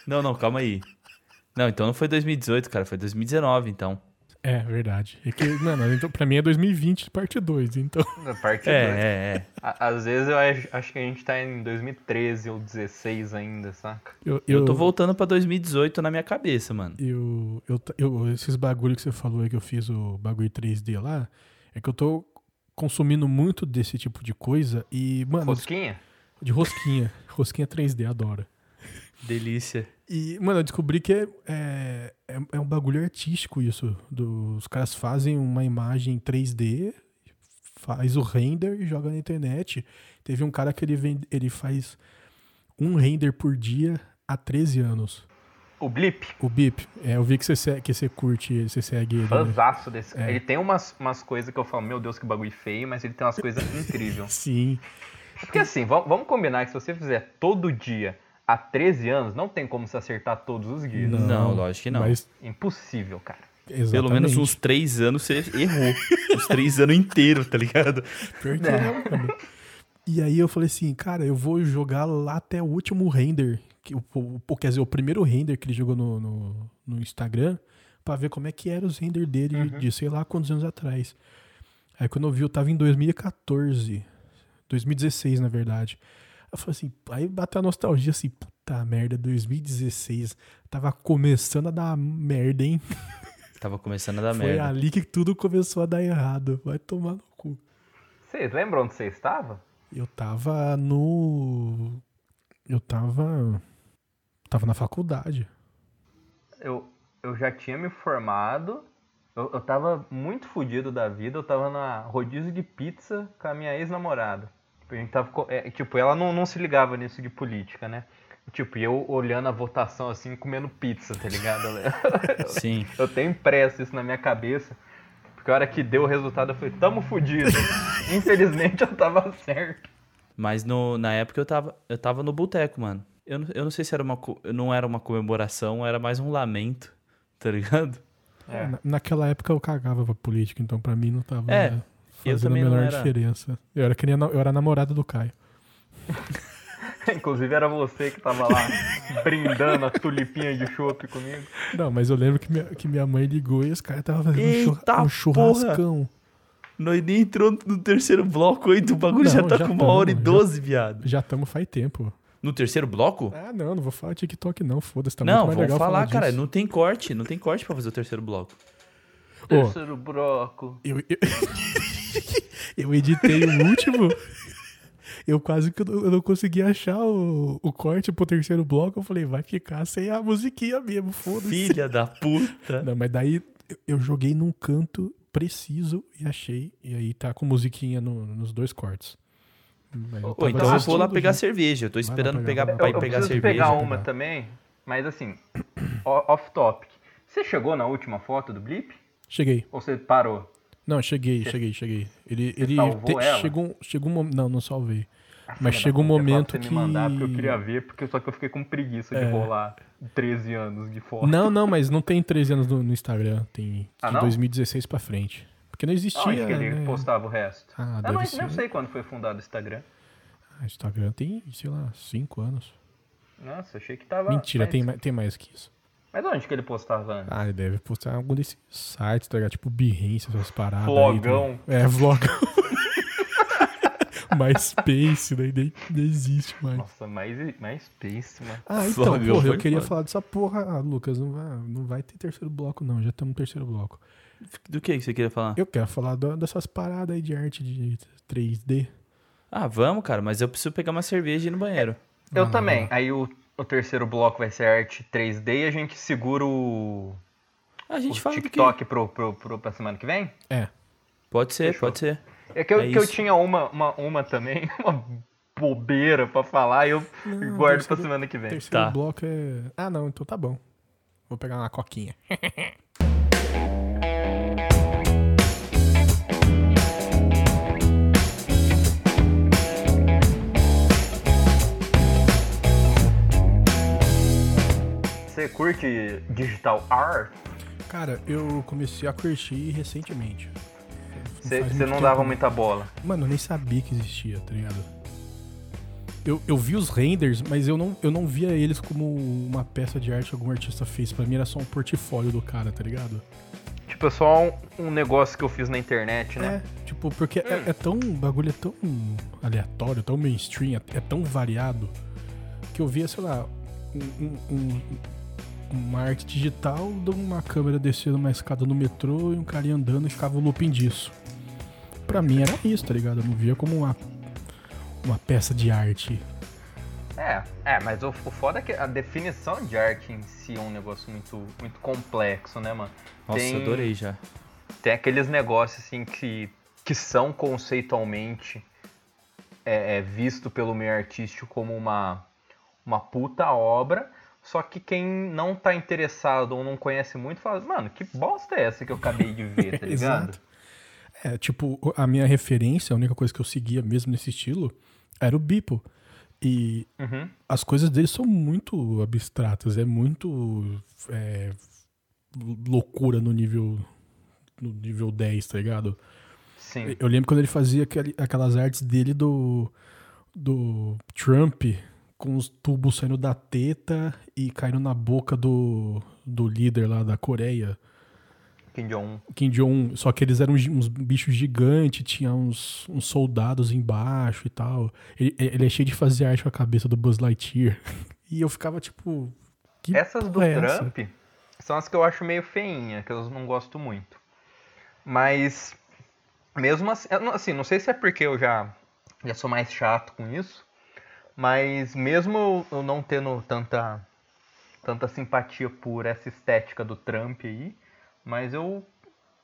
Não, não, calma aí. Não, então não foi 2018, cara, foi 2019, então. É, verdade. É que, mano, então, pra mim é 2020, parte 2, então. Na parte É, dois. é, é. Às vezes eu acho, acho que a gente tá em 2013 ou 16 ainda, saca? Eu, Eu tô voltando pra 2018 na minha cabeça, mano. Eu, eu, eu- esses bagulho que você falou aí que eu fiz o bagulho 3D lá, é que eu tô consumindo muito desse tipo de coisa e, mano, Rosquinha? de rosquinha. Rosquinha 3D, adoro. Delícia. E, mano, eu descobri que é, é, é, é um bagulho artístico isso. Do, os caras fazem uma imagem 3D, faz o render e joga na internet. Teve um cara que ele, vende, ele faz um render por dia há 13 anos. O Blip? O Bip, é, eu vi que você, que você curte, ele, você segue ele. né? Desse cara. É. Ele tem umas, umas coisas que eu falo, meu Deus, que bagulho feio, mas ele tem umas coisas incríveis. Sim. Porque assim, vamos, combinar que se você fizer todo dia há 13 anos, não tem como se acertar todos os guias. Não, Não, lógico que não. Mas, Impossível, cara. exatamente. Pelo menos uns três anos você errou. Uns três anos inteiros, tá ligado? Pior que é, mano. E aí eu falei assim, cara, eu vou jogar lá até o último render, que, o, o- quer dizer, o primeiro render que ele jogou no, no, no Instagram, pra ver como é que era os render dele de, de sei lá quantos anos atrás. Aí quando eu vi, eu tava em 2014, 2016 na verdade. Eu falei assim, aí bateu a nostalgia assim, puta merda, 2016, tava começando a dar merda, hein? Tava começando a dar Foi merda. ali que tudo começou a dar errado, vai tomar no cu. Vocês lembram onde você estava? Eu tava no. Eu tava. Tava na faculdade. Eu, eu já tinha me formado, eu, eu tava muito fodido da vida, eu tava na rodízio de pizza com a minha ex-namorada. Tipo, a gente tava, é, tipo, ela não, não se ligava nisso de política, né? Tipo, e eu olhando a votação assim, comendo pizza, tá ligado? Sim. Eu tenho impresso isso na minha cabeça. Porque a hora que deu o resultado, eu falei, tamo fudido. Infelizmente eu tava certo. Mas no, na época eu tava, eu tava no boteco, mano. Eu, não- eu não sei se era uma, não era uma comemoração, era mais um lamento, tá ligado? É. Na- naquela época eu cagava pra política, então pra mim não tava É, né, fazendo a menor era. diferença. Eu era, que nem a na- eu era namorada do Caio. Inclusive era você que tava lá brindando a tulipinha de chopp comigo. Não, mas eu lembro que minha, que minha mãe ligou e os caras estavam fazendo um, Eita um churrascão. Nós nem entrou no terceiro bloco ainda, o bagulho já Não, tá já com uma tamo, hora e já- doze, viado. Já estamos faz tempo. No terceiro bloco? Ah, não, não vou falar TikTok não, foda-se. Tá não, muito mais legal falar, cara, disso. não tem corte, não tem corte pra fazer o terceiro bloco. Terceiro broco. Eu, eu, eu editei o último. Eu quase que eu não, consegui achar o, o corte pro terceiro bloco. Eu falei, vai ficar sem a musiquinha mesmo, foda-se. Filha da puta. Não, mas daí eu- eu joguei num canto preciso e achei. E aí tá com musiquinha no- nos dois cortes. Eu tava então eu vou lá pegar já. cerveja. Eu tô Vai esperando pegar, pegar, pra Eu, ir eu pegar preciso cerveja. pegar uma pegar. também, mas assim, off topic. Você chegou na última foto do Blip? Cheguei. Ou você parou? Não, cheguei, cheguei, cheguei. Ele, ele salvou ela? chegou, um- chegou um momento. Não, não salvei. Ah, Mas chega um eu falar momento você que- me mandar, porque eu queria ver, porque só que eu fiquei com preguiça de É. rolar 13 anos de foto. Não, não, mas não tem 13 anos no, no Instagram. Tem Ah, de não? 2016 pra frente. Porque não existia. Onde que ele né? postava o resto? Ah, eu deve não, ser. não sei quando foi fundado o Instagram. Ah, Instagram tem, sei lá, 5 anos. Nossa, achei que tava. Mentira, tem, mais- tem mais que isso. Mas onde que ele postava antes? Ah, ele deve postar em algum desses sites, tá ligado? Tipo Behance, essas paradas. aí, Vlogão. tá ligado? é, vlogão. MySpace, daí nem, nem existe mais. Nossa, mais, mais space, mano. Ah, então, Vlogão porra, eu queria foda. falar dessa porra. Ah, Lucas, não vai, não vai ter terceiro bloco, não. Já estamos no terceiro bloco. Do que que você queria falar? Eu quero falar do- dessas paradas aí de arte de 3D. Ah, vamos, cara, mas eu preciso pegar uma cerveja e ir no banheiro. Eu Ah, também. Aí o, o terceiro bloco vai ser arte 3D e a gente segura o, A gente o fala? TikTok pro, pro, pro, pra semana que vem? É. Pode ser, Fechou. pode ser. É que eu, É que eu tinha uma, uma, uma também, uma bobeira pra falar e eu Não, guardo terceiro- pra semana que O vem. terceiro Tá. bloco é. Ah, não, então tá bom. Vou pegar uma coquinha. Você curte digital art? Cara, eu comecei a curtir recentemente. Você não tempo, dava não. muita bola. Mano, eu nem sabia que existia, tá ligado? Eu, eu vi os renders, mas eu não, eu não via eles como uma peça de arte que algum artista fez. Pra mim era só um portfólio do cara, tá ligado? Tipo, é só um, um negócio que eu fiz na internet, né? É, tipo, porque é, é tão. O bagulho é tão aleatório, tão mainstream, é, é tão variado, que eu via, sei lá, um, um- um- uma arte digital de uma câmera descendo uma escada no metrô e um carinha andando e ficava o looping disso. Pra mim era isso, tá ligado? Eu não via como uma, uma peça de arte. É, é, mas o, o foda é que a definição de arte em si é um negócio muito, muito complexo, né, mano? Nossa, Tem- adorei já. Tem aqueles negócios assim que, que são conceitualmente é, é, visto pelo meio artístico como uma, uma puta obra, só que quem não tá interessado ou não conhece muito fala, mano, que bosta é essa que eu acabei de ver, tá ligado? Exato. É, tipo, a minha referência, a única coisa que eu seguia mesmo nesse estilo, era o Bipo. E Uhum. as coisas dele são muito abstratas, é muito é, loucura no nível no nível 10, tá ligado? Sim. Eu lembro quando ele fazia aquelas artes dele do do Trump com os tubos saindo da teta e caindo na boca do, do líder lá da Coreia. Kim Jong-un. Kim Jong, só que eles eram uns bichos gigantes, tinha uns, uns soldados embaixo e tal. Ele, ele é cheio de fazer arte com a cabeça do Buzz Lightyear. E eu ficava tipo. Que Essas do é essa? Trump são as que eu acho meio feinha, que eu não gosto muito. Mas, mesmo assim, assim, não sei se é porque eu já, já sou mais chato com isso, mas mesmo eu- não tendo tanta, tanta simpatia por essa estética do Trump aí, mas eu,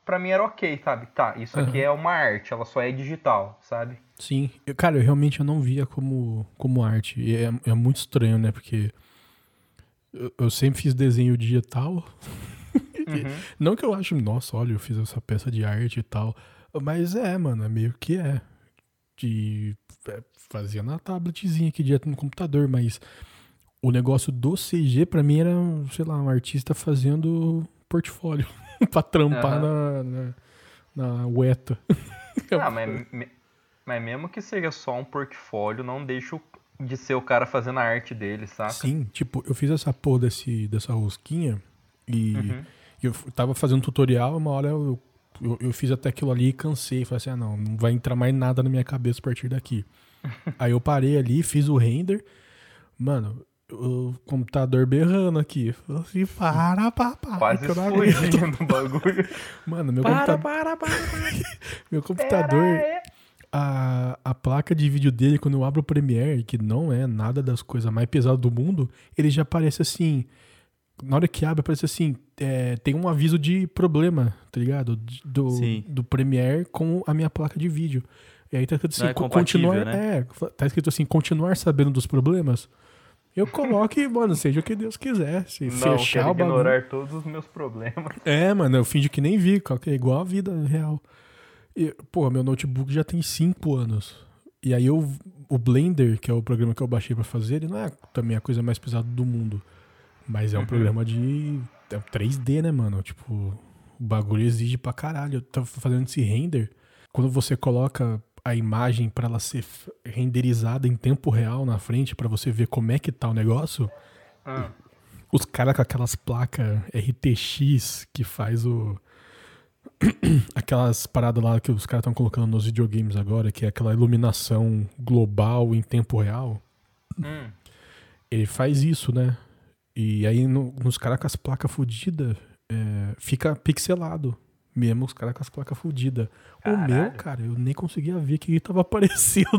pra mim era ok, sabe? Tá, isso aqui é uma arte, ela só é digital, sabe? Sim. Eu- cara, eu realmente eu não via como, como arte. E é, é muito estranho, né? Porque eu, eu sempre fiz desenho digital. Uhum. Não que eu acho, nossa, olha, eu fiz essa peça de arte e tal. Mas é, mano, é meio que é. De, fazia na tabletzinha aqui direto no computador, mas o negócio do CG pra mim era, sei lá, um artista fazendo portfólio pra trampar na, na, na UETA. Ah, mas, mas mesmo que seja só um portfólio, não deixa de ser o cara fazendo a arte dele, saca? Sim, tipo, eu fiz essa porra desse, dessa rosquinha e Uhum. eu tava fazendo tutorial, uma hora eu, eu, eu fiz até aquilo ali e cansei. Falei assim, ah não, não vai entrar mais nada na minha cabeça a partir daqui. Aí eu parei ali, fiz o render. Mano, o computador berrando aqui. Falei assim, para, papai. Quase que eu não aguento." explodindo o bagulho. Mano, meu Para, computador. para, para, para. Meu computador. A, a placa de vídeo dele, quando eu abro o Premiere, que não é nada das coisas mais pesadas do mundo, ele já aparece assim. Na hora que abre, aparece assim: é, tem um aviso de problema, tá ligado? De- Do, Sim. do Premiere com a minha placa de vídeo. E aí tá escrito assim: é continuar. né? É, tá escrito assim: continuar sabendo dos problemas. Eu coloco e, mano, seja o que Deus quiser. Se Não, fechar quero o bagulho. ignorar todos os meus problemas. É, mano, eu fingi que nem vi, é igual a vida real. E, pô, meu notebook já tem 5 anos. E aí eu, o Blender, que é o programa que eu baixei pra fazer, ele não é também a coisa mais pesada do mundo. Mas é um programa de é um 3D, né, mano? Tipo, o bagulho exige pra caralho. Eu tava fazendo esse render. Quando você coloca a imagem pra ela ser renderizada em tempo real na frente, pra você ver como é que tá o negócio, Ah, os caras com aquelas placas RTX que faz o. aquelas paradas lá que os caras estão colocando nos videogames agora, que é aquela iluminação global em tempo real. hum. Ele faz isso, né? E aí no- nos caras com as placas fodidas, fica pixelado. Mesmo os caras com as placas fodidas. O meu, cara, eu nem conseguia ver que ele tava aparecendo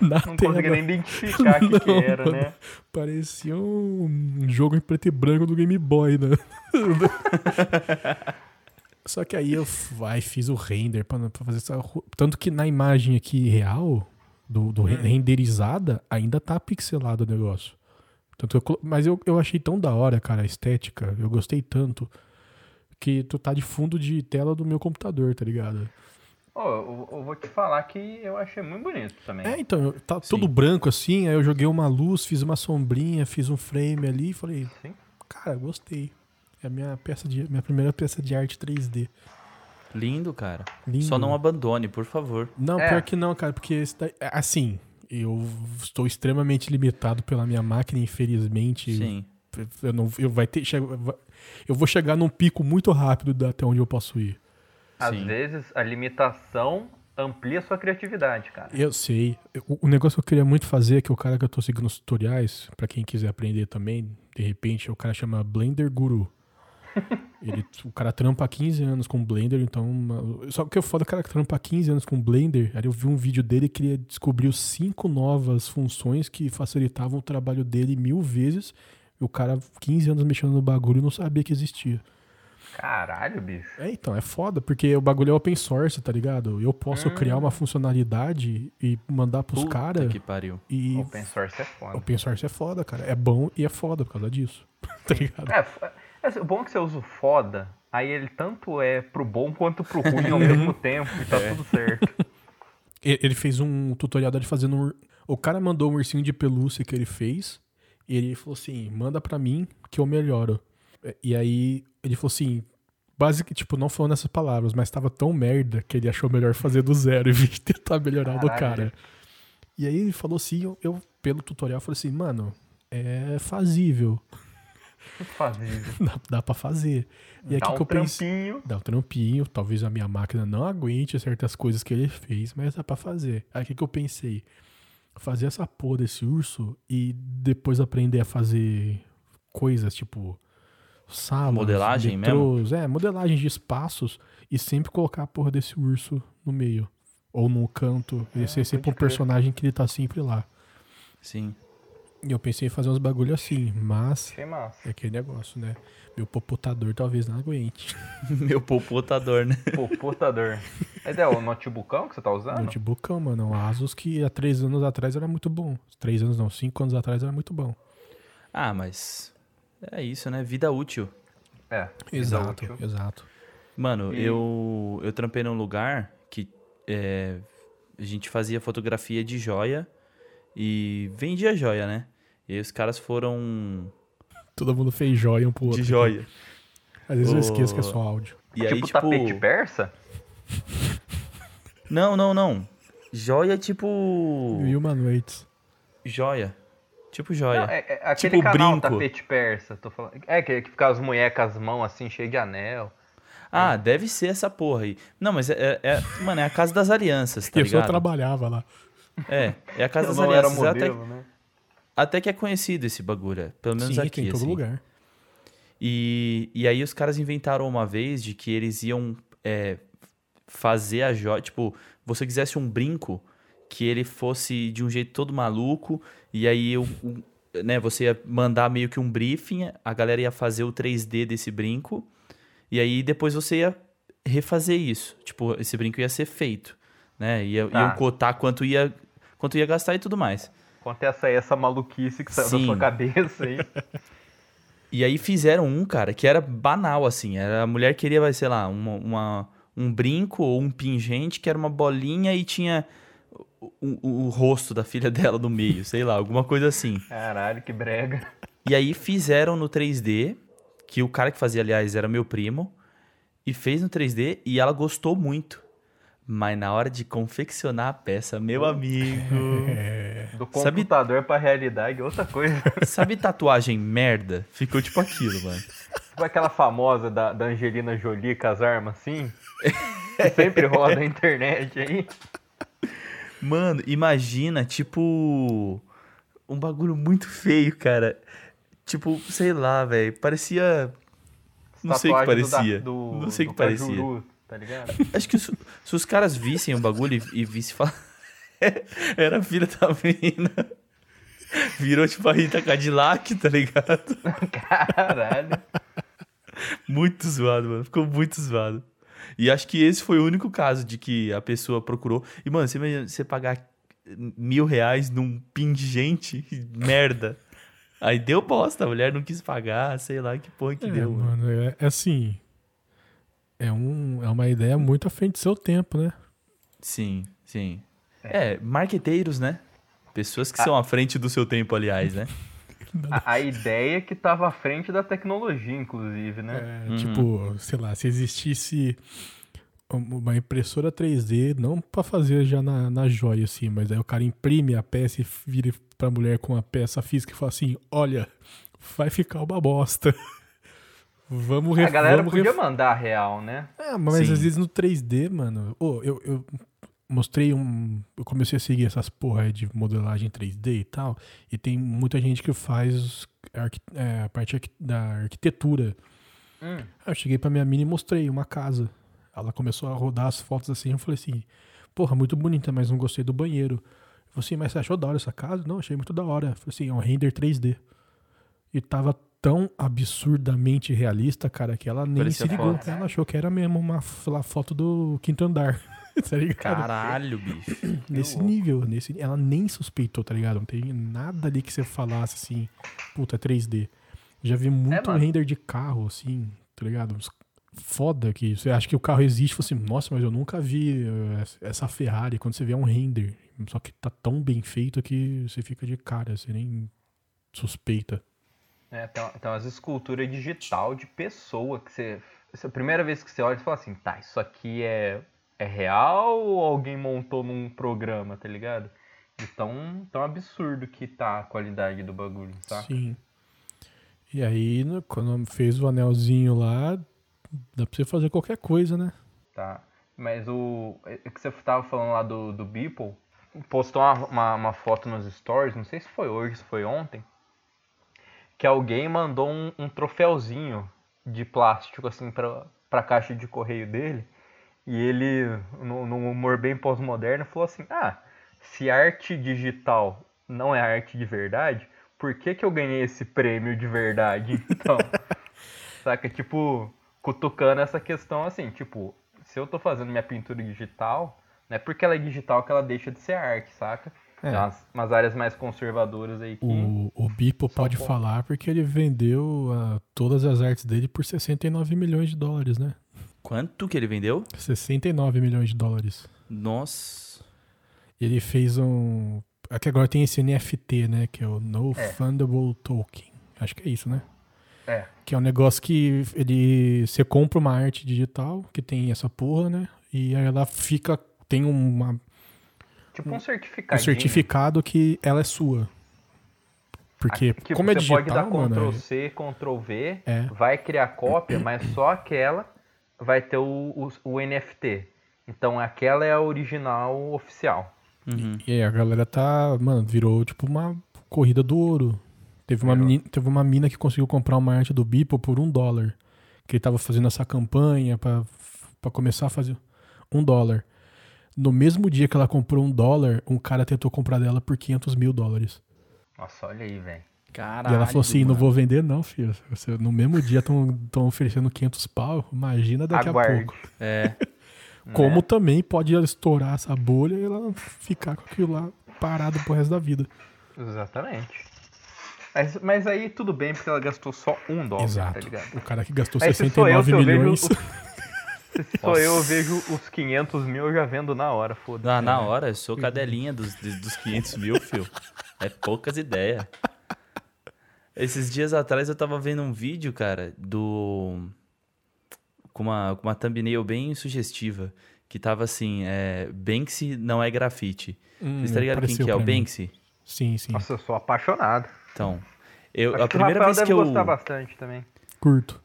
na, na Não tela. conseguia nem identificar o que, que era, mano. né? Parecia um jogo em preto e branco do Game Boy, né? Só que aí eu vai, fiz o render pra, pra fazer essa. Tanto que na imagem aqui real, do, do re- renderizada, ainda tá pixelado o negócio. Tanto eu mas eu, eu achei tão da hora, cara, a estética. Eu gostei tanto. Que tu tá de fundo de tela do meu computador, tá ligado? Ô, eu, eu vou te falar que eu achei muito bonito também. É, então, tá tudo branco assim, aí eu joguei uma luz, fiz uma sombrinha, fiz um frame ali e falei, Sim. cara, gostei. É a minha peça de minha primeira peça de arte 3D. Lindo, cara. Lindo. Só não abandone, por favor. Não, É. pior que não, cara, porque esse daí- é, assim, eu estou extremamente limitado pela minha máquina, infelizmente. Sim. Eu não eu vai ter eu vou chegar num pico muito rápido da- até onde eu posso ir. Às Sim. vezes a limitação amplia sua criatividade, cara. Eu sei. O, o negócio que eu queria muito fazer é que o cara que eu tô seguindo os tutoriais, pra quem quiser aprender também, de repente, o cara chama Blender Guru. Ele, o cara trampa há 15 anos com Blender, então. uma- Só que o foda é que o cara que trampa há 15 anos com Blender, aí eu vi um vídeo dele que ele descobriu cinco novas funções que facilitavam o trabalho dele mil vezes. E o cara, 15 anos mexendo no bagulho, não sabia que existia. Caralho, bicho. É, então, é foda, porque o bagulho é open source, tá ligado? Eu posso criar uma funcionalidade e mandar pros Puta caras. que pariu. E Open source é foda. open source é foda, cara. É bom e é foda por causa disso. tá ligado? É, f- é, o bom é que você usa o foda, aí ele tanto é pro bom quanto pro ruim ao mesmo tempo e tá tudo certo. E- Ele fez um tutorial dele fazendo um. O cara mandou um ursinho de pelúcia que ele fez. E ele falou assim: manda pra mim que eu melhoro. É, E aí ele falou assim. Basicamente, tipo, não falando essas palavras, mas tava tão merda que ele achou melhor fazer do zero em vez de tentar melhorar o do cara. E aí ele falou assim, eu, eu, pelo tutorial, falei assim, mano, é fazível. Fazível. Dá, dá pra fazer. E Dá que, um que eu trampinho. Dá um trampinho, talvez a minha máquina não aguente certas coisas que ele fez, mas dá pra fazer. Aí o que, que eu pensei? Fazer essa porra desse urso e depois aprender a fazer coisas tipo salas, Modelagem metrôs, é, modelagem de espaços e sempre colocar a porra desse urso no meio. Ou no canto. Ele ser sempre um personagem que ele tá sempre lá. Sim. E eu pensei em fazer uns bagulho assim, mas é aquele negócio, né? Meu popotador talvez não aguente. Meu popotador, né? Pô, portador. Mas é o notebookão que você tá usando? Notebookão, mano. Um Asus que há três anos atrás era muito bom. Três anos não, cinco anos atrás era muito bom. Ah, mas. É isso, né? Vida útil. É. vida Exato, útil. exato. Mano, E- eu, eu trampei num lugar que é, a gente fazia fotografia de joia e vendia joia, né? E aí os caras foram Todo mundo fez joia um pro outro. de joia. Às vezes eu Ô. esqueço que é só áudio. E tipo, aí, tipo. tapete persa? Não, não, não. Joia tipo. E uma noite. Joia. Tipo Não, joia. é, é aquele Tipo canal brinco. tapete persa. Tô falando. É, que, que fica as mulheres com as mãos assim, cheias de anel. Ah, deve ser essa porra aí. Não, mas é, é- é- Mano, é a casa das alianças, tá e eu só ligado? trabalhava lá. É, é a casa Eu das não era alianças. Até, modelo, né? Até que é conhecido esse bagulho, é, pelo menos Sim, aqui. tem em todo assim. lugar. E, e aí os caras inventaram uma vez de que eles iam é, fazer a joia. Tipo, você quisesse um brinco que ele fosse de um jeito todo maluco, e aí o- né, você ia mandar meio que um briefing, a galera ia fazer o 3D desse brinco, e aí depois você ia refazer isso. Tipo, esse brinco ia ser feito. Né? Ia, Tá. Iam cotar quanto ia, quanto ia gastar e tudo mais. Essa aí, essa maluquice que saiu da Sim. sua cabeça aí. E aí fizeram um, cara, que era banal, assim. Era, a mulher queria, vai, sei lá, uma, uma- um brinco ou um pingente que era uma bolinha e tinha o, o- o rosto da filha dela no meio, sei lá, alguma coisa assim. Caralho, que brega. E aí fizeram no 3D, que o cara que fazia, aliás, era meu primo, e fez no 3D e ela gostou muito. Mas na hora de confeccionar a peça, meu amigo. Do Sabe- computador pra realidade, outra coisa. Sabe tatuagem merda? Ficou tipo aquilo, mano. Tipo aquela famosa da, da Angelina Jolie com as armas assim. Que sempre roda na internet aí. Mano, imagina, tipo. Um bagulho muito feio, cara. Tipo, sei lá, velho. Parecia. Não sei o que Tatuagem do da- parecia. do- Não sei o que parecia. Cajuru, tá ligado? Acho que se, se os caras vissem o bagulho e, e vissem falar. Era a filha da menina. Virou tipo a Rita Cadillac, tá ligado? Caralho. Muito zoado, mano. Ficou muito zoado. E acho que esse foi o único caso de que a pessoa procurou. E, mano, você, imagina você pagar mil reais num pin de gente, merda. Aí deu bosta, a mulher não quis pagar, sei lá que porra que É, deu. mano. mano, é, é assim. É, um, é uma ideia muito à frente do seu tempo, né? Sim, sim. É, marqueteiros, né? Pessoas que são à frente do seu tempo, aliás, né? A, a ideia que tava à frente da tecnologia, inclusive, né? É, Uhum. Tipo, sei lá, se existisse um- uma impressora 3D, não pra fazer já na, na joia, assim, mas aí o cara imprime a peça e vira pra mulher com a peça física e fala assim: olha, vai ficar uma bosta. vamos a galera vamos podia ref- mandar a real, né? É, mas Sim. às vezes no 3D, mano. Ô, eu, eu mostrei um. Eu comecei a seguir essas porra aí de modelagem 3D e tal. E tem muita gente que faz arqui- é, a parte da arquitetura. Hum. Eu cheguei pra minha mina e mostrei uma casa. Ela começou a rodar as fotos assim. Eu falei assim: Porra, muito bonita, mas não gostei do banheiro. Eu falei assim: Mas você achou da hora essa casa? Não, achei muito da hora. Eu falei assim: É um render 3D. E tava tão absurdamente realista, cara, que ela nem Parecia se ligou. foto. Ela achou que era mesmo uma lá, foto do quinto andar. tá ligado? Caralho, bicho. Nesse nível, nesse, ela nem suspeitou, tá ligado? Não tem nada ali que você falasse assim, puta, 3D. Já vi muito mano. render de carro, assim, tá ligado? Foda que você acha que o carro existe, você assim, nossa, mas eu nunca vi eh, essa Ferrari. Quando você vê é um render, só que tá tão bem feito que você fica de cara, você nem suspeita. É, tem, tem umas esculturas digital de pessoa que você. é a primeira vez que você olha, você fala assim, tá, isso aqui é, é real ou alguém montou num programa, tá ligado? De tão, tão absurdo que tá a qualidade do bagulho, tá? Sim. E aí, no- quando fez o anelzinho lá, dá pra você fazer qualquer coisa, né? Tá. Mas o. O que você tava falando lá do, do Beeple, postou uma, uma, uma foto nos stories, não sei se foi hoje, se foi ontem, que alguém mandou um, um troféuzinho de plástico, assim, pra, pra caixa de correio dele. E ele, num num humor bem pós-moderno, falou assim: Ah, se arte digital não é arte de verdade, por que, que eu ganhei esse prêmio de verdade? Então, saca? Tipo, cutucando essa questão assim, tipo, se eu tô fazendo minha pintura digital, não é porque ela é digital que ela deixa de ser arte, saca? É. Tem umas, umas áreas mais conservadoras aí que. O, o Bipo pode falar porque ele vendeu ah, todas as artes dele por 69 milhões de dólares, né? Quanto que ele vendeu? 69 milhões de dólares. Nossa. Ele fez um. Aqui agora tem esse NFT, né? Que é o No É. Fundable Token. Acho que é isso, né? É. Que é um negócio que ele. Você compra uma arte digital que tem essa porra, né? E aí ela fica. Tem uma, Tipo um um certificado. certificado que ela é sua. Porque, Tipo, como é você digital, pode dar mano. Ctrl é- C, Ctrl V, É. vai criar cópia, mas só aquela vai ter o, o, o NFT. Então aquela é a original oficial. Uhum. E aí a galera tá, mano, virou tipo uma corrida do ouro. Teve uma, Virou. menina, teve uma mina que conseguiu comprar uma arte do Beeple por um dólar. Que ele tava fazendo essa campanha pra começar a fazer um dólar. No mesmo dia que ela comprou um dólar, um cara tentou comprar dela por 500 mil dólares. Nossa, olha aí, velho. Caralho. e ela falou assim: não mano. vou vender, não, filho. Você- no mesmo dia estão oferecendo 500 pau. Imagina daqui a Aguarde. pouco. É. Como Né? também pode estourar essa bolha e ela ficar com aquilo lá parado pro resto da vida. Exatamente. Mas, mas aí tudo bem, porque ela gastou só um dólar, Exato. tá ligado? O cara que gastou Aí se sou eu, 69 se eu vejo milhões. Se sou eu, vejo os 500 mil, eu já vendo na hora, foda-se. Na, na hora, eu sou cadelinha dos, dos dos 500 mil, fio. É poucas ideias. Esses dias atrás eu tava vendo um vídeo, cara, do. Com uma, com uma thumbnail bem sugestiva. Que tava assim: é, Banksy não é grafite. Hum, Vocês tá ligado quem que é o. Banksy? Sim, sim. Nossa, eu sou apaixonado. Então. Eu, Acho a que o primeira vez deve que eu. gostar bastante também. Curto.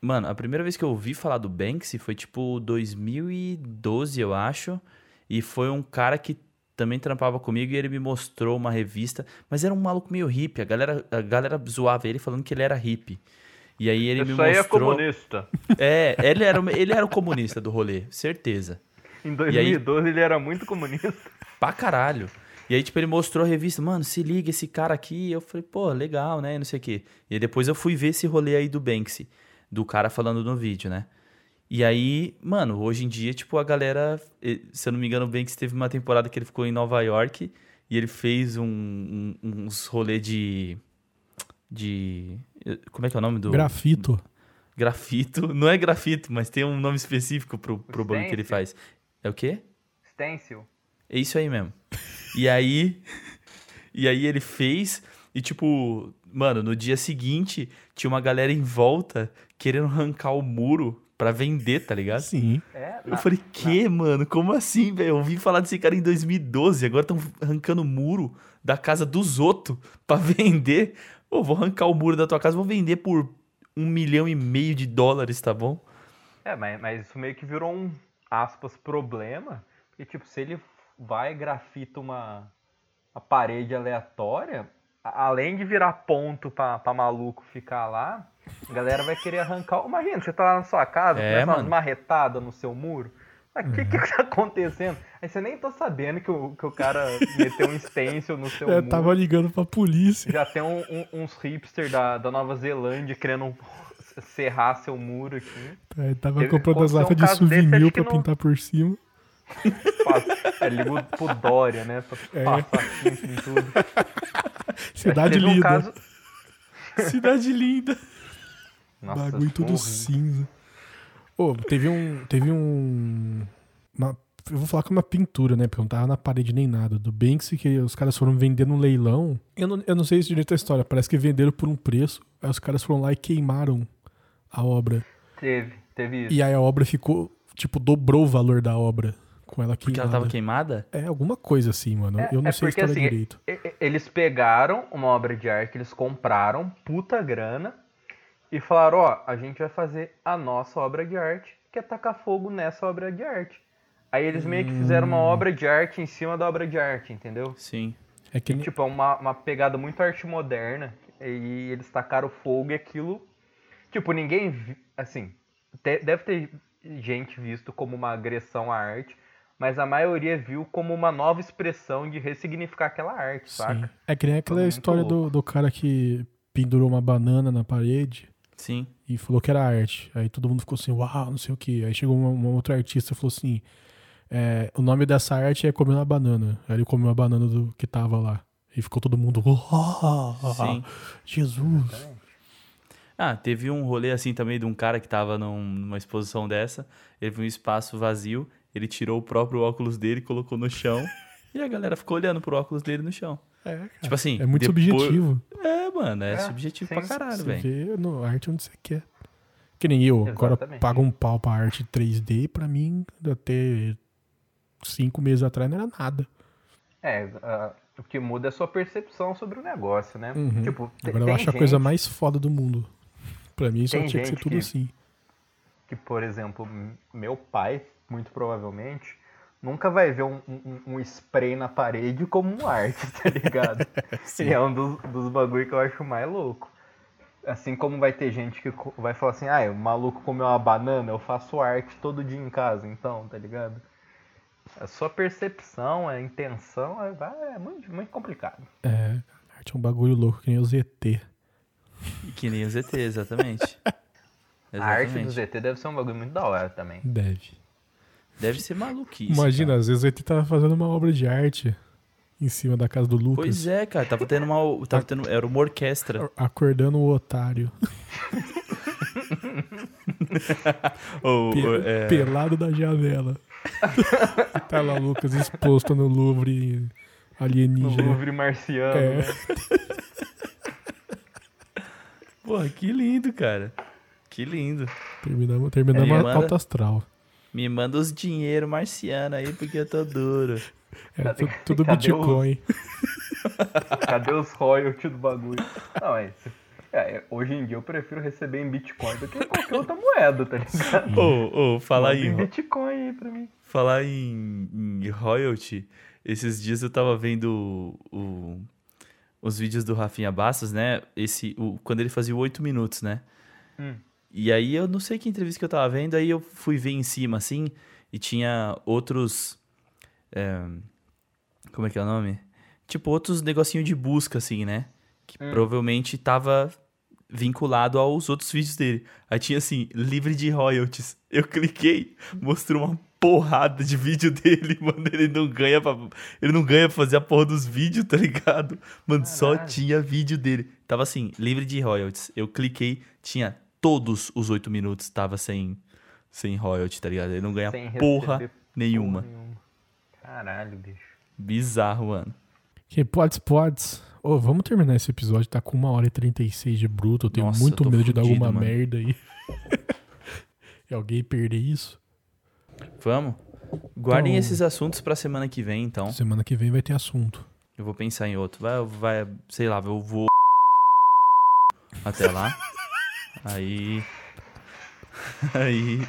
Mano, a primeira vez que eu ouvi falar do Banksy foi tipo 2012, eu acho. E foi um cara que também trampava comigo e ele me mostrou uma revista. Mas era um maluco meio hippie. A galera, a galera zoava ele falando que ele era hippie. E aí ele me Isso aí é mostrou. comunista. É, ele era, o- ele era o comunista do rolê, certeza. Em 2012 ele era muito comunista. Pra caralho. E aí, tipo, ele mostrou a revista, mano, se liga, esse cara aqui. Eu falei, pô, legal, né? Não sei o quê. E aí depois eu fui ver esse rolê aí do Banksy, do cara falando no vídeo, né? E aí, mano, hoje em dia, tipo, a galera, se eu não me engano bem, que teve uma temporada que ele ficou em Nova York e ele fez um, um- uns rolê de. De. eh, Como é que é o nome do. Grafito. Grafito. Não é grafito, mas tem um nome específico pro, pro bagulho que ele faz. É o quê? Stencil. É isso aí mesmo. E aí. E aí ele fez. E tipo, mano, no dia seguinte tinha uma galera em volta querendo arrancar o muro pra vender, tá ligado? Sim. É, Eu falei, que, mano? Como assim, velho? Eu ouvi falar desse cara em 2012, agora estão arrancando o muro da casa dos outros pra vender. Ô, vou arrancar o muro da tua casa, vou vender por um milhão e meio de dólares, tá bom? É, mas, mas isso meio que virou um, aspas, problema. Porque, tipo, se ele vai e grafita uma, uma parede aleatória, além de virar ponto pra, pra maluco ficar lá, a galera vai querer arrancar. Imagina, você tá lá na sua casa, É, começa umas marretadas no seu muro. O que que tá acontecendo? Aí você nem tá sabendo que o, que o cara meteu um stencil no seu Eu muro. tava ligando pra polícia. Já tem um- um- uns hipster da, da Nova Zelândia querendo serrar seu muro aqui. Eu tava Teve- comprando as um latas de desse, souvenir pra não- pintar por cima. É, liga pro Dória, né? Pra É. passar em tudo. Cidade Teve um linda. caso- Cidade linda. Nossa, Bagulho tudo horrível. cinza. Ô, teve um. Teve um. uma- eu vou falar que é uma pintura, né? Porque não tava na parede nem nada. Do Banksy, que os caras foram vender no leilão. Eu não, eu não sei se direito a história. Parece que venderam por um preço. Aí os caras foram lá e queimaram a obra. Teve, teve isso. E aí a obra ficou. Tipo, dobrou o valor da obra com ela Porque queimada. ela tava queimada? É alguma coisa assim, mano. É- eu não é sei a porque, história assim, direito. Eles pegaram uma obra de arte, eles compraram, puta grana, e falaram, ó, a gente vai fazer a nossa obra de arte, que é tacar fogo nessa obra de arte. Aí eles meio que fizeram uma Hum. obra de arte em cima da obra de arte, entendeu? Sim. É que E, tipo, é uma, uma pegada muito arte moderna. E eles tacaram fogo e aquilo. Tipo, ninguém. Assim, te- deve ter gente visto como uma agressão à arte. Mas a maioria viu como uma nova expressão de ressignificar aquela arte, Sim. saca? É que nem aquela história do, do cara que pendurou uma banana na parede Sim. e falou que era arte. Aí todo mundo ficou assim, uau, não sei o que. Aí chegou uma, uma outra artista e falou assim: é, o nome dessa arte é comer uma banana. Aí ele comeu a banana do que tava lá. E ficou todo mundo, uau, Sim. Jesus. Ah, teve um rolê assim também de um cara que tava num- numa exposição dessa. Ele viu um espaço vazio, ele tirou o próprio óculos dele, colocou no chão. e a galera ficou olhando pro óculos dele no chão. É, cara. Tipo assim. é muito depois- subjetivo. É, mano, é, É, subjetivo sim. pra caralho, Você velho. vê no arte onde você quer. Que nem eu, agora Exatamente. pago um pau pra arte 3D, pra mim, até cinco meses atrás não era nada. É, ah, o que muda é a sua percepção sobre o negócio, né? Uhum. Tipo, Agora eu acho a coisa gente mais foda do mundo. Pra mim só Tem tinha que ser gente tudo que- assim. que, por exemplo, meu pai, muito provavelmente, nunca vai ver um, um- um spray na parede como um arte, tá ligado? e é um dos, dos bagulho que eu acho mais louco. Assim como vai ter gente que vai falar assim, ah, o maluco comeu uma banana, eu faço arte todo dia em casa, então, tá ligado? A sua percepção, a intenção é, é muito, muito complicado. É, arte é um bagulho louco, que nem o ZT. Que nem o ZT, exatamente. A arte do Exatamente. ZT deve ser um bagulho muito da hora também. Deve. Deve ser maluquice. Imagina, cara. às vezes o ZT tava fazendo uma obra de arte em cima da casa do Lucas. Pois é, cara. Tava tendo uma. Tava tendo, era uma orquestra. Acordando o otário. Ou, Pe- é, Pelado da janela. tá lá o Lucas exposto no Louvre No alienígena. Louvre marciano, É. né? Porra, que lindo, cara. Que lindo. Terminamos, terminamos É, a manda- alta astral. Me manda os dinheiro marciano aí, porque eu tô duro. É Cadê- tu- tudo cadê o- Bitcoin. Cadê os royalties do bagulho? Não, é isso. É, hoje em dia eu prefiro receber em Bitcoin do que em qualquer outra moeda, tá ligado? Ô, ô, falar Manda em, em Bitcoin aí pra mim. falar em, em royalty, esses dias eu tava vendo o- o- os vídeos do Rafinha Bastos, né? Esse, o, quando ele fazia o 8 minutos, né? Hum. E aí eu não sei que entrevista que eu tava vendo, aí eu fui ver em cima, assim, e tinha outros. é, como é que é o nome? Tipo, outros negocinho de busca, assim, né? Que Hum. provavelmente tava vinculado aos outros vídeos dele. Aí tinha assim, livre de royalties. Eu cliquei, mostrou uma porrada de vídeo dele, mano. Ele não ganha pra, ele não ganha pra fazer a porra dos vídeos, tá ligado? Mano, só Caralho. tinha vídeo dele. Tava assim, livre de royalties. Eu cliquei, tinha todos os oito minutos, tava sem, sem royalty, tá ligado? Ele não ganha porra nenhuma. porra nenhuma. Caralho, bicho. Bizarro, mano. Que podes, podes. Ô, vamos terminar esse episódio. Tá com uma hora e 36 de bruto. Eu tenho Nossa, muito eu medo de dar alguma mano. merda aí. e alguém perder isso. Vamos? Guardem Então- esses assuntos pra semana que vem, então. Semana que vem vai ter assunto. Eu vou pensar em outro. Vai, vai, sei lá, eu vou até lá. Aí. Aí.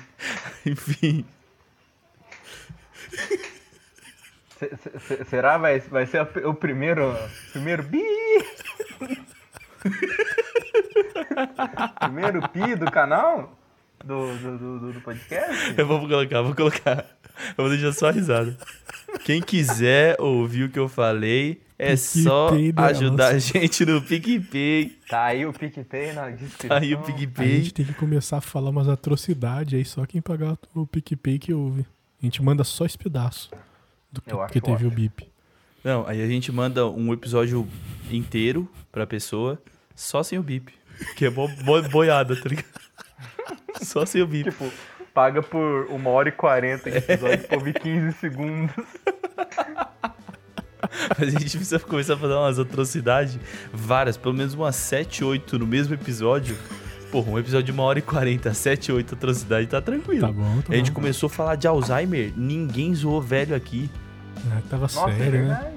Enfim. Se- será vai, vai ser o primeiro primeiro bi? primeiro pi do canal do, do, do, do- do podcast? Eu vou colocar, vou colocar. Eu vou deixar só a risada. Quem quiser ouvir o que eu falei, é só ajudar a gente no PicPay. Tá aí o PicPay na descrição. Aí o A PicPay. gente tem que começar a falar umas atrocidades aí, só quem pagar o PicPay que ouve. A gente manda só esse pedaço do que, que teve o ótimo. bip. Não, aí a gente manda um episódio inteiro pra pessoa, só sem o bip. Que é bo bo boiada, tá ligado? Só sem o bip. Tipo, paga por uma hora e quarenta de episódio pra ouvir 15 segundos. A gente precisa começar a fazer umas atrocidades, várias, pelo menos umas 7, 8 no mesmo episódio. Porra, um episódio de uma hora e 40, 7, 8 atrocidades, tá tranquilo. Tá bom, tá a gente bom. começou a falar de Alzheimer, ninguém zoou velho aqui. Ah, tava Nossa, é sério, né?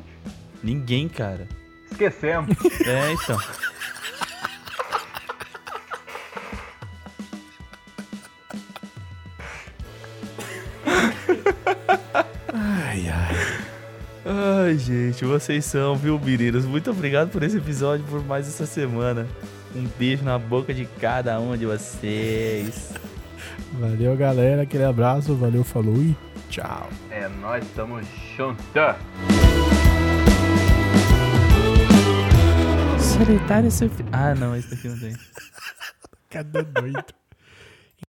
Ninguém, cara. Esquecemos. É, então. Ai, ai. Ai, gente, vocês são, viu, meninos? Muito obrigado por esse episódio, por mais essa semana. Um beijo na boca de cada um de vocês. Valeu, galera. Aquele abraço. Valeu, falou e tchau. É, nós estamos juntos. Solitário surf... Ah, não, esse daqui não tem. Cadê doido?